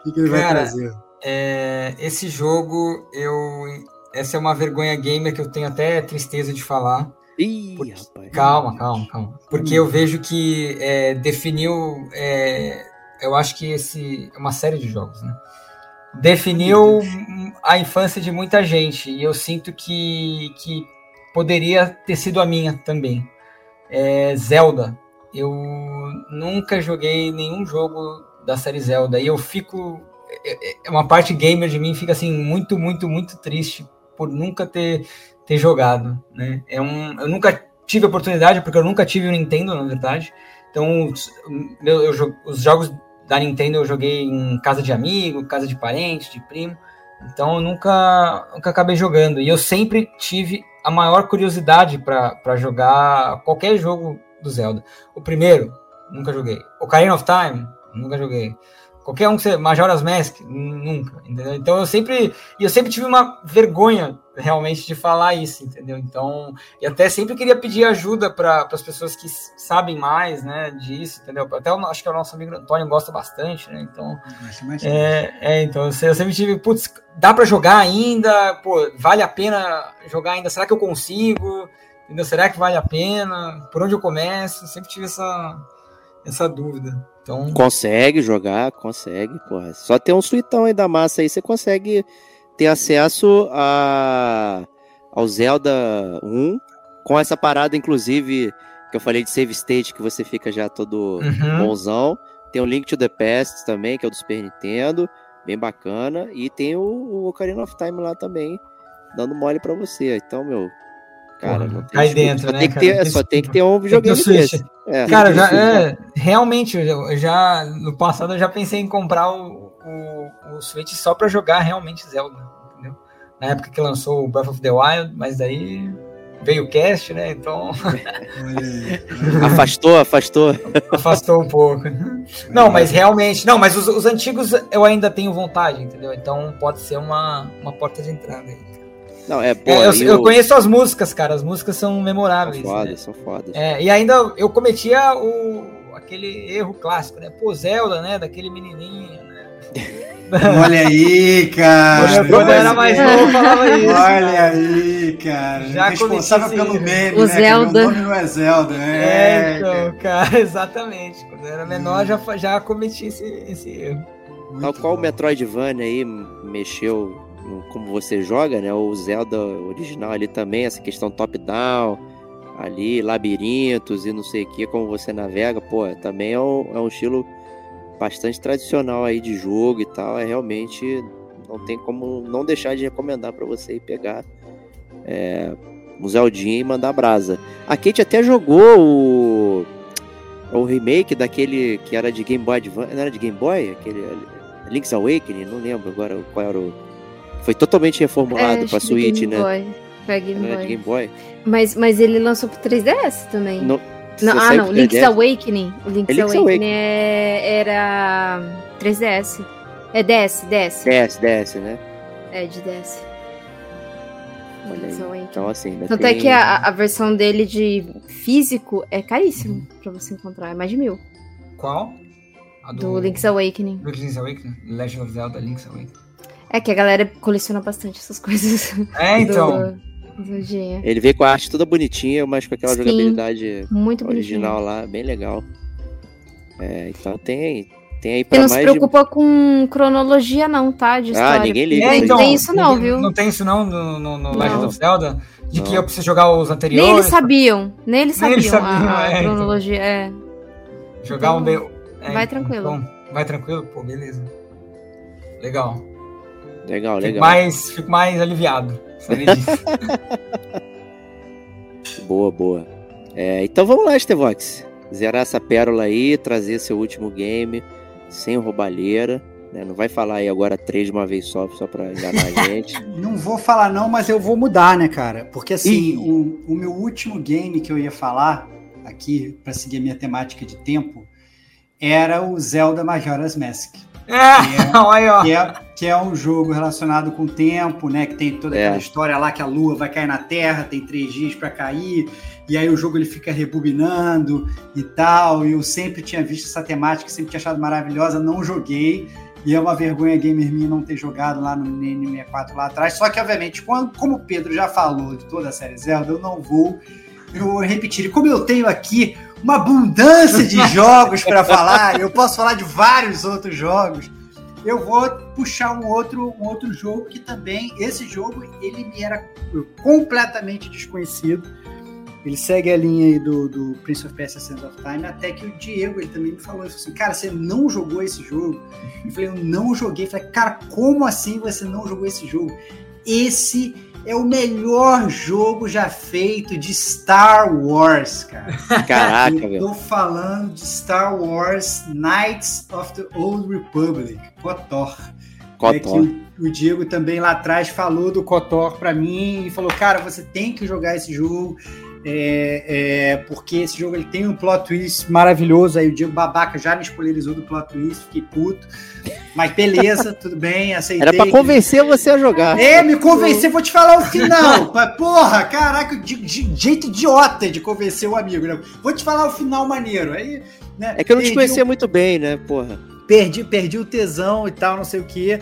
O que, que ele vai Cara, trazer? É, esse jogo, eu. Essa é uma vergonha gamer que eu tenho até tristeza de falar. Ih, Porque- rapaz. Calma, calma, calma. Porque eu vejo que é, definiu. é, eu acho que esse. É uma série de jogos, né? Definiu a infância de muita gente. E eu sinto que, que poderia ter sido a minha também. É Zelda. Eu nunca joguei nenhum jogo da série Zelda. E eu fico. é- é Uma parte gamer de mim fica assim, muito, muito, muito triste por nunca ter, ter jogado. Né? É um, eu nunca tive oportunidade, porque eu nunca tive o Nintendo, na verdade. Então, os, eu, os jogos da Nintendo eu joguei em casa de amigo, casa de parente, de primo. Então, eu nunca, nunca acabei jogando. E eu sempre tive a maior curiosidade para jogar qualquer jogo do Zelda. O primeiro, nunca joguei. Ocarina of Time, nunca joguei. Qualquer um que você. Majora's Mask, nunca, entendeu? Então eu sempre. E eu sempre tive uma vergonha realmente de falar isso, entendeu? Então. E até sempre queria pedir ajuda para as pessoas que sabem mais, né, disso, entendeu? Até eu, acho que o nosso amigo Antônio gosta bastante, né? Então. É, é, então eu sempre tive. Putz, dá para jogar ainda? Pô, vale a pena jogar ainda? Será que eu consigo? Entendeu? Será que vale a pena? Por onde eu começo? Sempre tive essa, essa dúvida. Então... Consegue jogar, consegue, porra. Só ter um suitão aí da massa aí, você consegue ter acesso a, ao Zelda 1, com essa parada, inclusive, que eu falei de save state, que você fica já todo uhum. bonzão. Tem o Link to the Past também, que é o do Super Nintendo, bem bacana. E tem o, o Ocarina of Time lá também, dando mole para você. Então, meu, Cara, não tem cai dentro, só né? Tem que ter, só tem que ter um videogame desse. É, cara, já, é, realmente, eu já no passado eu já pensei em comprar o, o, o Switch só para jogar realmente Zelda, entendeu? Na época que lançou o Breath of the Wild, mas daí veio o cast, né? Então. afastou, afastou. Afastou um pouco. Não, mas realmente. Não, mas os, os, antigos eu ainda tenho vontade, entendeu? Então pode ser uma, uma porta de entrada aí. Não, é, pô, é, eu, eu, conheço as músicas, cara. As músicas são memoráveis. São fodas, né? são fodas. É, e ainda eu cometia o, aquele erro clássico, né? Pô, Zelda, né? Daquele menininho, né? Olha aí, cara. Quando, eu era mais novo, eu falava isso. Olha aí, cara. Já Responsável pelo meme, o né? Zelda. O nome não é Zelda, né? É, então, cara, exatamente. Quando eu era menor, já, já cometi esse, esse erro. Muito Tal qual bom. o Metroidvania aí mexeu como você joga, né? O Zelda original ali também, essa questão top-down, ali, labirintos e não sei o que, como você navega, pô, também é um, é um estilo bastante tradicional aí de jogo e tal. É realmente não tem como não deixar de recomendar para você ir pegar é, um Zeldinha e mandar brasa. A Kate até jogou o, o remake daquele que era de Game Boy Advance, não era de Game Boy? Aquele Link's Awakening, não lembro agora qual era o foi totalmente reformulado é, pra Switch, Game né? Boy. Foi Game Boy. Game Boy. Mas, mas ele lançou pro 3DS também. No, não, ah, não. Link's Awakening. O Link's, é Link's Awakening, Awakening. É, era 3DS. É DS, DS. DS, DS, né? É, de DS. Então, assim, Tanto é tem... é que a, a versão dele de físico é caríssimo pra você encontrar. É mais de mil. Qual? A do... do Link's Awakening. Do Link's Awakening? Legend of Zelda Link's Awakening. É que a galera coleciona bastante essas coisas. É, então. Do, do. Ele veio com a arte toda bonitinha, mas com aquela Sim, jogabilidade muito original bonitinho. lá, bem legal. É, então tem, tem aí pra Você não mais se preocupa de... com cronologia, não, tá? De ah, ninguém liga. É, então, não tem isso, não, viu? Não tem isso, não, no, no, no Legend of Zelda? De não. que eu preciso jogar os anteriores? Nem eles sabiam. Nem eles sabiam, nem eles sabiam a, a é, cronologia. Então. É. Jogar então, um. É, vai tranquilo. Então, vai tranquilo? Pô, beleza. Legal. Legal, fico legal. Mais, fico mais aliviado. boa, boa. É, então vamos lá, Estevox. Zerar essa pérola aí, trazer seu último game sem roubalheira. Né? Não vai falar aí agora três de uma vez só, só pra enganar a gente. não vou falar não, mas eu vou mudar, né, cara? Porque assim, o, o meu último game que eu ia falar aqui, para seguir a minha temática de tempo, era o Zelda Majora's Mask. É, é, que, é, que é um jogo relacionado com o tempo, né? Que tem toda aquela é. história lá que a lua vai cair na Terra, tem três dias para cair, e aí o jogo ele fica rebobinando e tal. E eu sempre tinha visto essa temática, sempre tinha achado maravilhosa, não joguei. E é uma vergonha gamer minha não ter jogado lá no N64 lá atrás. Só que, obviamente, quando, como o Pedro já falou de toda a série Zelda, eu não vou eu vou repetir. E como eu tenho aqui uma abundância de jogos para falar, eu posso falar de vários outros jogos. Eu vou puxar um outro, um outro jogo que também, esse jogo, ele me era completamente desconhecido. Ele segue a linha aí do, do Prince of Persia Sands of Time, até que o Diego ele também me falou, assim, cara, você não jogou esse jogo? Eu falei, eu não joguei. Eu falei, cara, como assim você não jogou esse jogo? Esse é o melhor jogo já feito de Star Wars, cara. Caraca, Eu velho. tô falando de Star Wars Knights of the Old Republic, KOTOR. É que Cotó. o, o Diego também lá atrás falou do KOTOR pra mim e falou, cara, você tem que jogar esse jogo, é, é, porque esse jogo ele tem um plot twist maravilhoso. Aí o Diego Babaca já me spoilerizou do plot twist, fiquei puto. Mas beleza, tudo bem, aceitei. Era pra convencer você a jogar. é, me convencer, vou te falar o final. Porra, caraca, de, de- jeito idiota de convencer o amigo, né? Vou te falar o final maneiro. Aí, né, É que eu não te conhecia o- muito bem, né, porra? perdi, perdi o tesão e tal, não sei o que.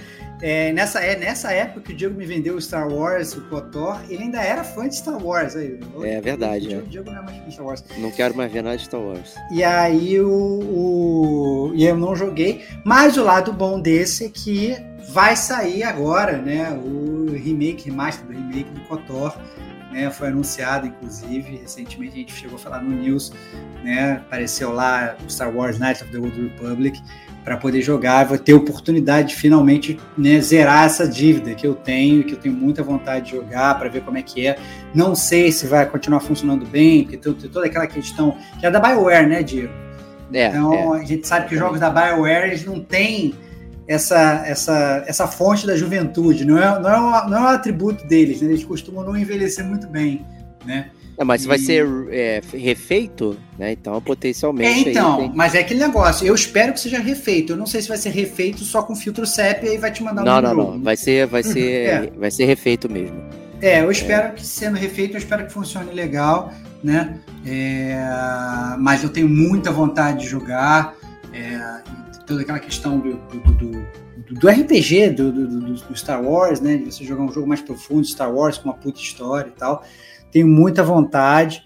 É, nessa, é, nessa época que o Diego me vendeu o Star Wars, o KOTOR, ele ainda era fã de Star Wars. Aí, É verdade, o né? Diego, o Diego não é mais fã de Star Wars. Não quero mais ver nada de Star Wars. E aí o, o- e eu não joguei, mas o lado bom desse é que vai sair agora, né? O remake, remaster do remake do KOTOR, né? Foi anunciado, inclusive, recentemente a gente chegou a falar no news, né? Apareceu lá o Star Wars Knights of the Old Republic para poder jogar, vou ter oportunidade de finalmente né, zerar essa dívida que eu tenho, que eu tenho muita vontade de jogar para ver como é que é. Não sei se vai continuar funcionando bem, porque tem, tem toda aquela questão que é da BioWare, né, Diego? É, Então a gente sabe que os jogos da BioWare eles não têm essa, essa, essa fonte da juventude, não é, não é, um, não é um atributo deles, né? eles costumam não envelhecer muito bem, né? É, mas se vai E- ser é, refeito, né? Então É, potencialmente. então, aí tem- mas é aquele negócio, eu espero que seja refeito, eu não sei se vai ser refeito só com filtro sépia e vai te mandar um Não, não, não. Vai ser, vai ser, É. vai ser refeito mesmo. É, eu espero que sendo refeito, eu espero que funcione legal, né? É, mas eu tenho muita vontade de jogar. é, e toda aquela questão do, do, do- do- RPG, do, do- do- Star Wars, né? De você jogar um jogo mais profundo Star Wars, com uma puta história e tal. Tenho muita vontade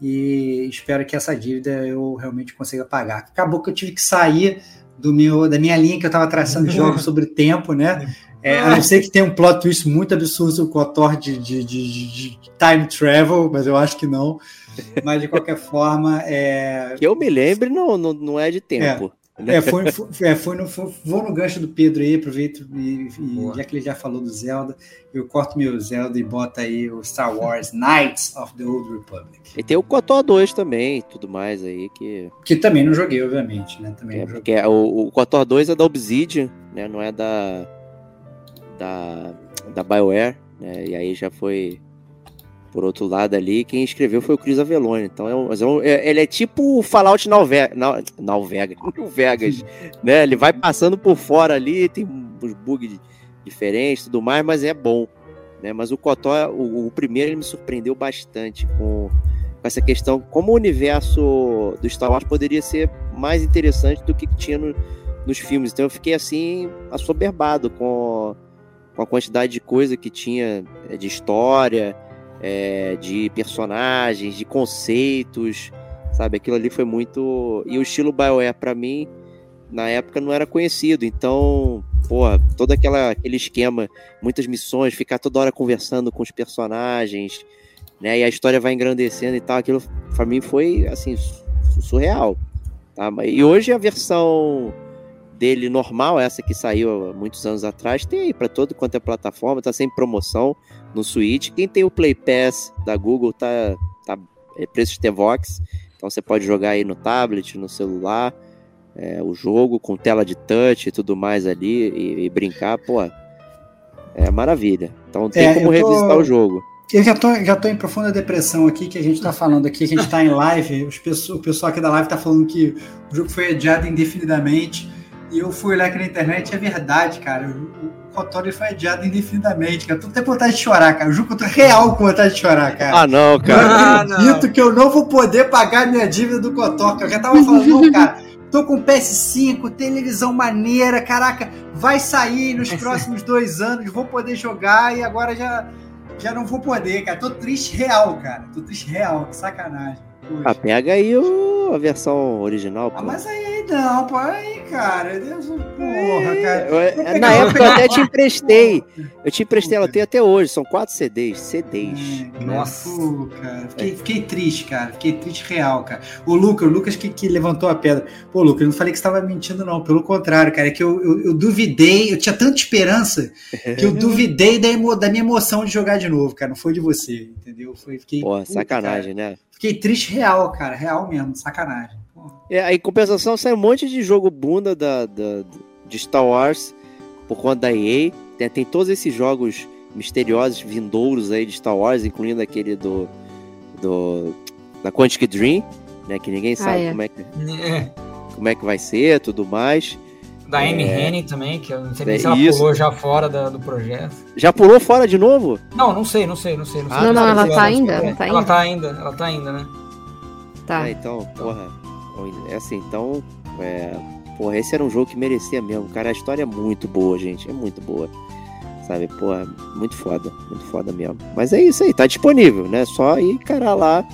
e espero que essa dívida eu realmente consiga pagar. Acabou que eu tive que sair do meu, da minha linha que eu estava traçando de jogos sobre tempo, né? É, a não ser que tenha um plot twist muito absurdo com o Thor de, de, de- de time travel, mas eu acho que não. Mas de qualquer forma, é, Que eu me lembre, não, não, não é de tempo. né? É, foi, foi, é, foi no, foi- vou no gancho do Pedro aí, aproveito e, e já que ele já falou do Zelda, eu corto meu Zelda e boto aí o Star Wars Knights of the Old Republic. E tem o Cotó 2 também e tudo mais aí que. Que também não joguei, obviamente, né? Também É, não joguei. porque é- o, o Kotor 2 é da Obsidian, né? Não é da. Da. Da BioWare, né? E aí já foi. Por outro lado ali, quem escreveu foi o Chris Avellone. Então é um, é um- é- ele é tipo o Fallout Vegas. New Vegas. Né? Ele vai passando por fora ali, tem uns bugs diferentes tudo mais, mas é bom. Né? Mas o Kotor, o, o primeiro, ele me surpreendeu bastante com, com essa questão, como o universo do Star Wars poderia ser mais interessante do que tinha no- nos filmes. Então eu fiquei assim, assoberbado com, com a quantidade de coisa que tinha é, de história, é, de personagens, de conceitos, sabe? Aquilo ali foi muito. E o estilo BioWare, pra mim, na época não era conhecido. Então, porra, todo aquela, aquele esquema, muitas missões, ficar toda hora conversando com os personagens, né? E a história vai engrandecendo e tal. Aquilo pra mim foi, assim, su- surreal. Tá? E hoje a versão dele normal, essa que saiu há muitos anos atrás, tem aí pra todo quanto é plataforma, tá sem promoção no Switch. Quem tem o Play Pass da Google tá, tá é preço de T-Vox, então você pode jogar aí no tablet, no celular, é, o jogo com tela de touch e tudo mais ali e, e brincar, pô, é maravilha. Então tem É, como tô- revisitar o jogo. Eu já tô, já tô em profunda depressão aqui, que a gente tá falando aqui, que a gente tá em live. Os pessoal, o pessoal aqui da live tá falando que o jogo foi adiado indefinidamente. E eu fui olhar aqui na internet e é verdade, cara. O, o Kotori foi adiado indefinidamente, cara. Eu tô até com vontade de chorar, cara. O jogo eu tô real com vontade de chorar, cara. Ah, não, Eu cara. Ah, não. acredito que eu não vou poder pagar minha dívida do Kotor, que eu já tava falando, não, cara. Tô com PS5, televisão maneira, caraca, vai sair nos próximos dois anos, vou poder jogar e agora já, já não vou poder, cara. Tô triste real, cara. Tô triste real, que sacanagem. Ah, pega aí o- a versão original, pô. Ah, mas aí não, pô, aí, cara, Deus, porra, cara. Eu- na época eu até te emprestei. Eu te emprestei, ela tem até hoje. São quatro CDs. CDs. É, Nossa. Pô, cara, fiquei, fiquei triste, cara. Fiquei triste real, cara. O Lucas, o Lucas que, que levantou a pedra. Pô, Lucas, eu não falei que você estava mentindo, não. Pelo contrário, cara. É que eu, eu, eu duvidei, eu tinha tanta esperança que eu duvidei da, emo- da minha emoção de jogar de novo, cara. Não foi de você, entendeu? Foi, fiquei, Porra, puta, sacanagem, né? Fiquei triste real, cara. Real mesmo, sacanagem. É, aí, em compensação, sai um monte de jogo bunda da, da- de Star Wars por conta da EA. Tem, tem todos esses jogos misteriosos, vindouros aí de Star Wars, incluindo aquele do. do da Quantic Dream, né? Que ninguém sabe é. como, é que, É, como é que vai ser tudo mais. Da Amy É. Hennig também, que eu não sei É nem se ela isso. pulou já fora da- do projeto. Já pulou fora de novo? Não, não sei, não sei, não sei. Não, sei. Ah, Não, não, ela sei. tá ainda, ela tá ela ainda. tá ainda, ela tá ainda, né? Tá. Ah, então, porra. É assim, então. É, porra, esse era um jogo que merecia mesmo. Cara, a história é muito boa, gente. É muito boa. Sabe, porra, muito foda. Muito foda mesmo. Mas é isso aí, tá disponível, né? Só ir encarar lá.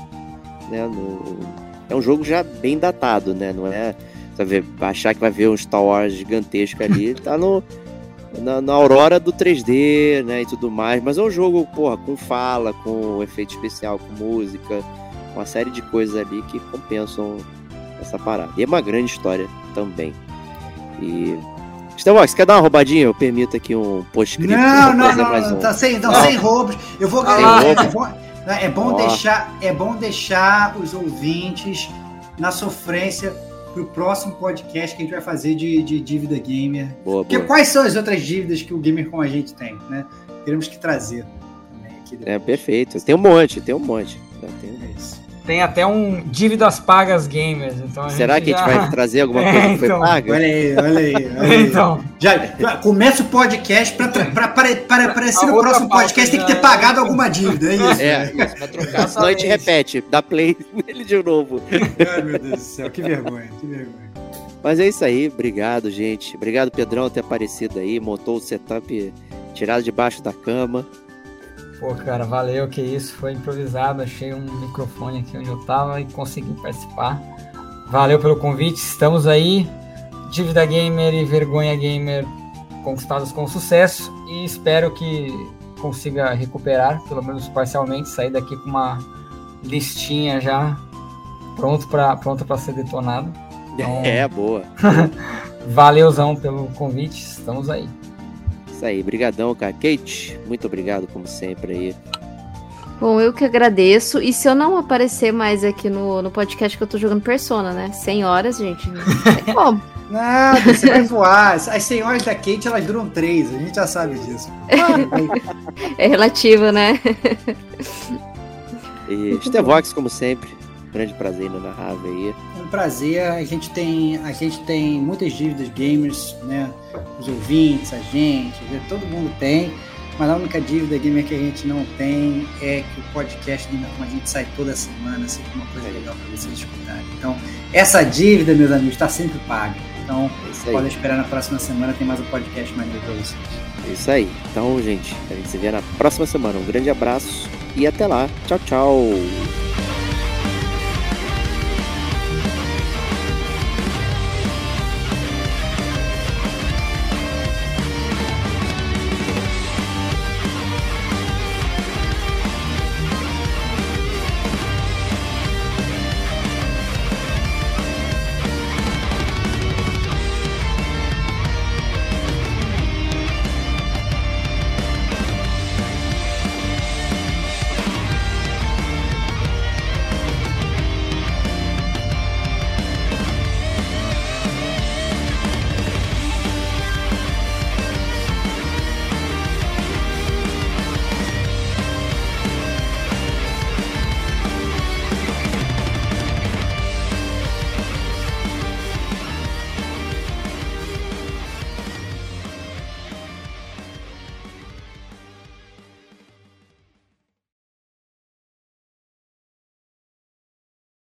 Né, no... É um jogo já bem datado, né? Não é. Sabe, achar que vai ver um Star Wars gigantesco ali. tá no. Na, na aurora do 3D, né, e tudo mais, mas é um jogo, porra, com fala, com efeito especial, com música, uma série de coisas ali que compensam essa parada. E é uma grande história também. E. Estevão, você quer dar uma roubadinha? Eu permito aqui um postscript. Não, não, não, um. tá sem, não, Não. sem roubos. Eu vou Ah, é, roubo. é bom, é bom Ó. deixar, é bom deixar os ouvintes na sofrência pro próximo podcast que a gente vai fazer de, de dívida gamer. Boa, Porque boa. quais são as outras dívidas que o gamer com a gente tem, né? Teremos que trazer também aqui depois. É perfeito. Tem um monte, tem um monte. Tem até um dívidas pagas gamers. Então a Será que a gente já- vai trazer alguma É, coisa que foi então. paga? Olha aí, olha aí. Olha aí. então, Já, já começa o podcast para para aparecer no próximo podcast tem que já- ter pagado alguma dívida, é isso? É, vai trocar senão a gente repete, dá play nele de novo. Ai, meu Deus do céu, que vergonha, que vergonha. Mas é isso aí, obrigado, gente. Obrigado, Pedrão, por ter aparecido aí, montou o setup tirado debaixo da cama. Pô, cara, valeu, que isso, foi improvisado, achei um microfone aqui onde eu tava e consegui participar. Valeu pelo convite, estamos aí, Dívida Gamer e Vergonha Gamer conquistados com sucesso e espero que consiga recuperar, pelo menos parcialmente, sair daqui com uma listinha já pronto para pronto para ser detonado. Então- É, boa. Valeuzão pelo convite, estamos aí. Isso aí, brigadão, cara. Kate, muito obrigado, como sempre aí. Bom, eu que agradeço. E se eu não aparecer mais aqui no, no podcast que eu tô jogando Persona, né? 100 horas, gente. Tem como. Nada, você vai voar. As senhoras da Kate, elas duram três, a gente já sabe disso. É relativo, né? E Stevox, como sempre, grande prazer inenarrável aí. É um prazer. A gente tem, a gente tem muitas dívidas gamers, né? Os ouvintes, a gente, né? todo mundo tem. Mas a única dívida gamer que a gente não tem é que o podcast Gamer como a gente sai toda semana, sempre uma coisa legal para vocês escutarem. Então, essa dívida, meus amigos, está sempre paga. Então, É podem esperar na próxima semana, tem mais um podcast maneiro para vocês. É isso aí. Então, gente, a gente se vê na próxima semana. Um grande abraço e até lá. Tchau, tchau.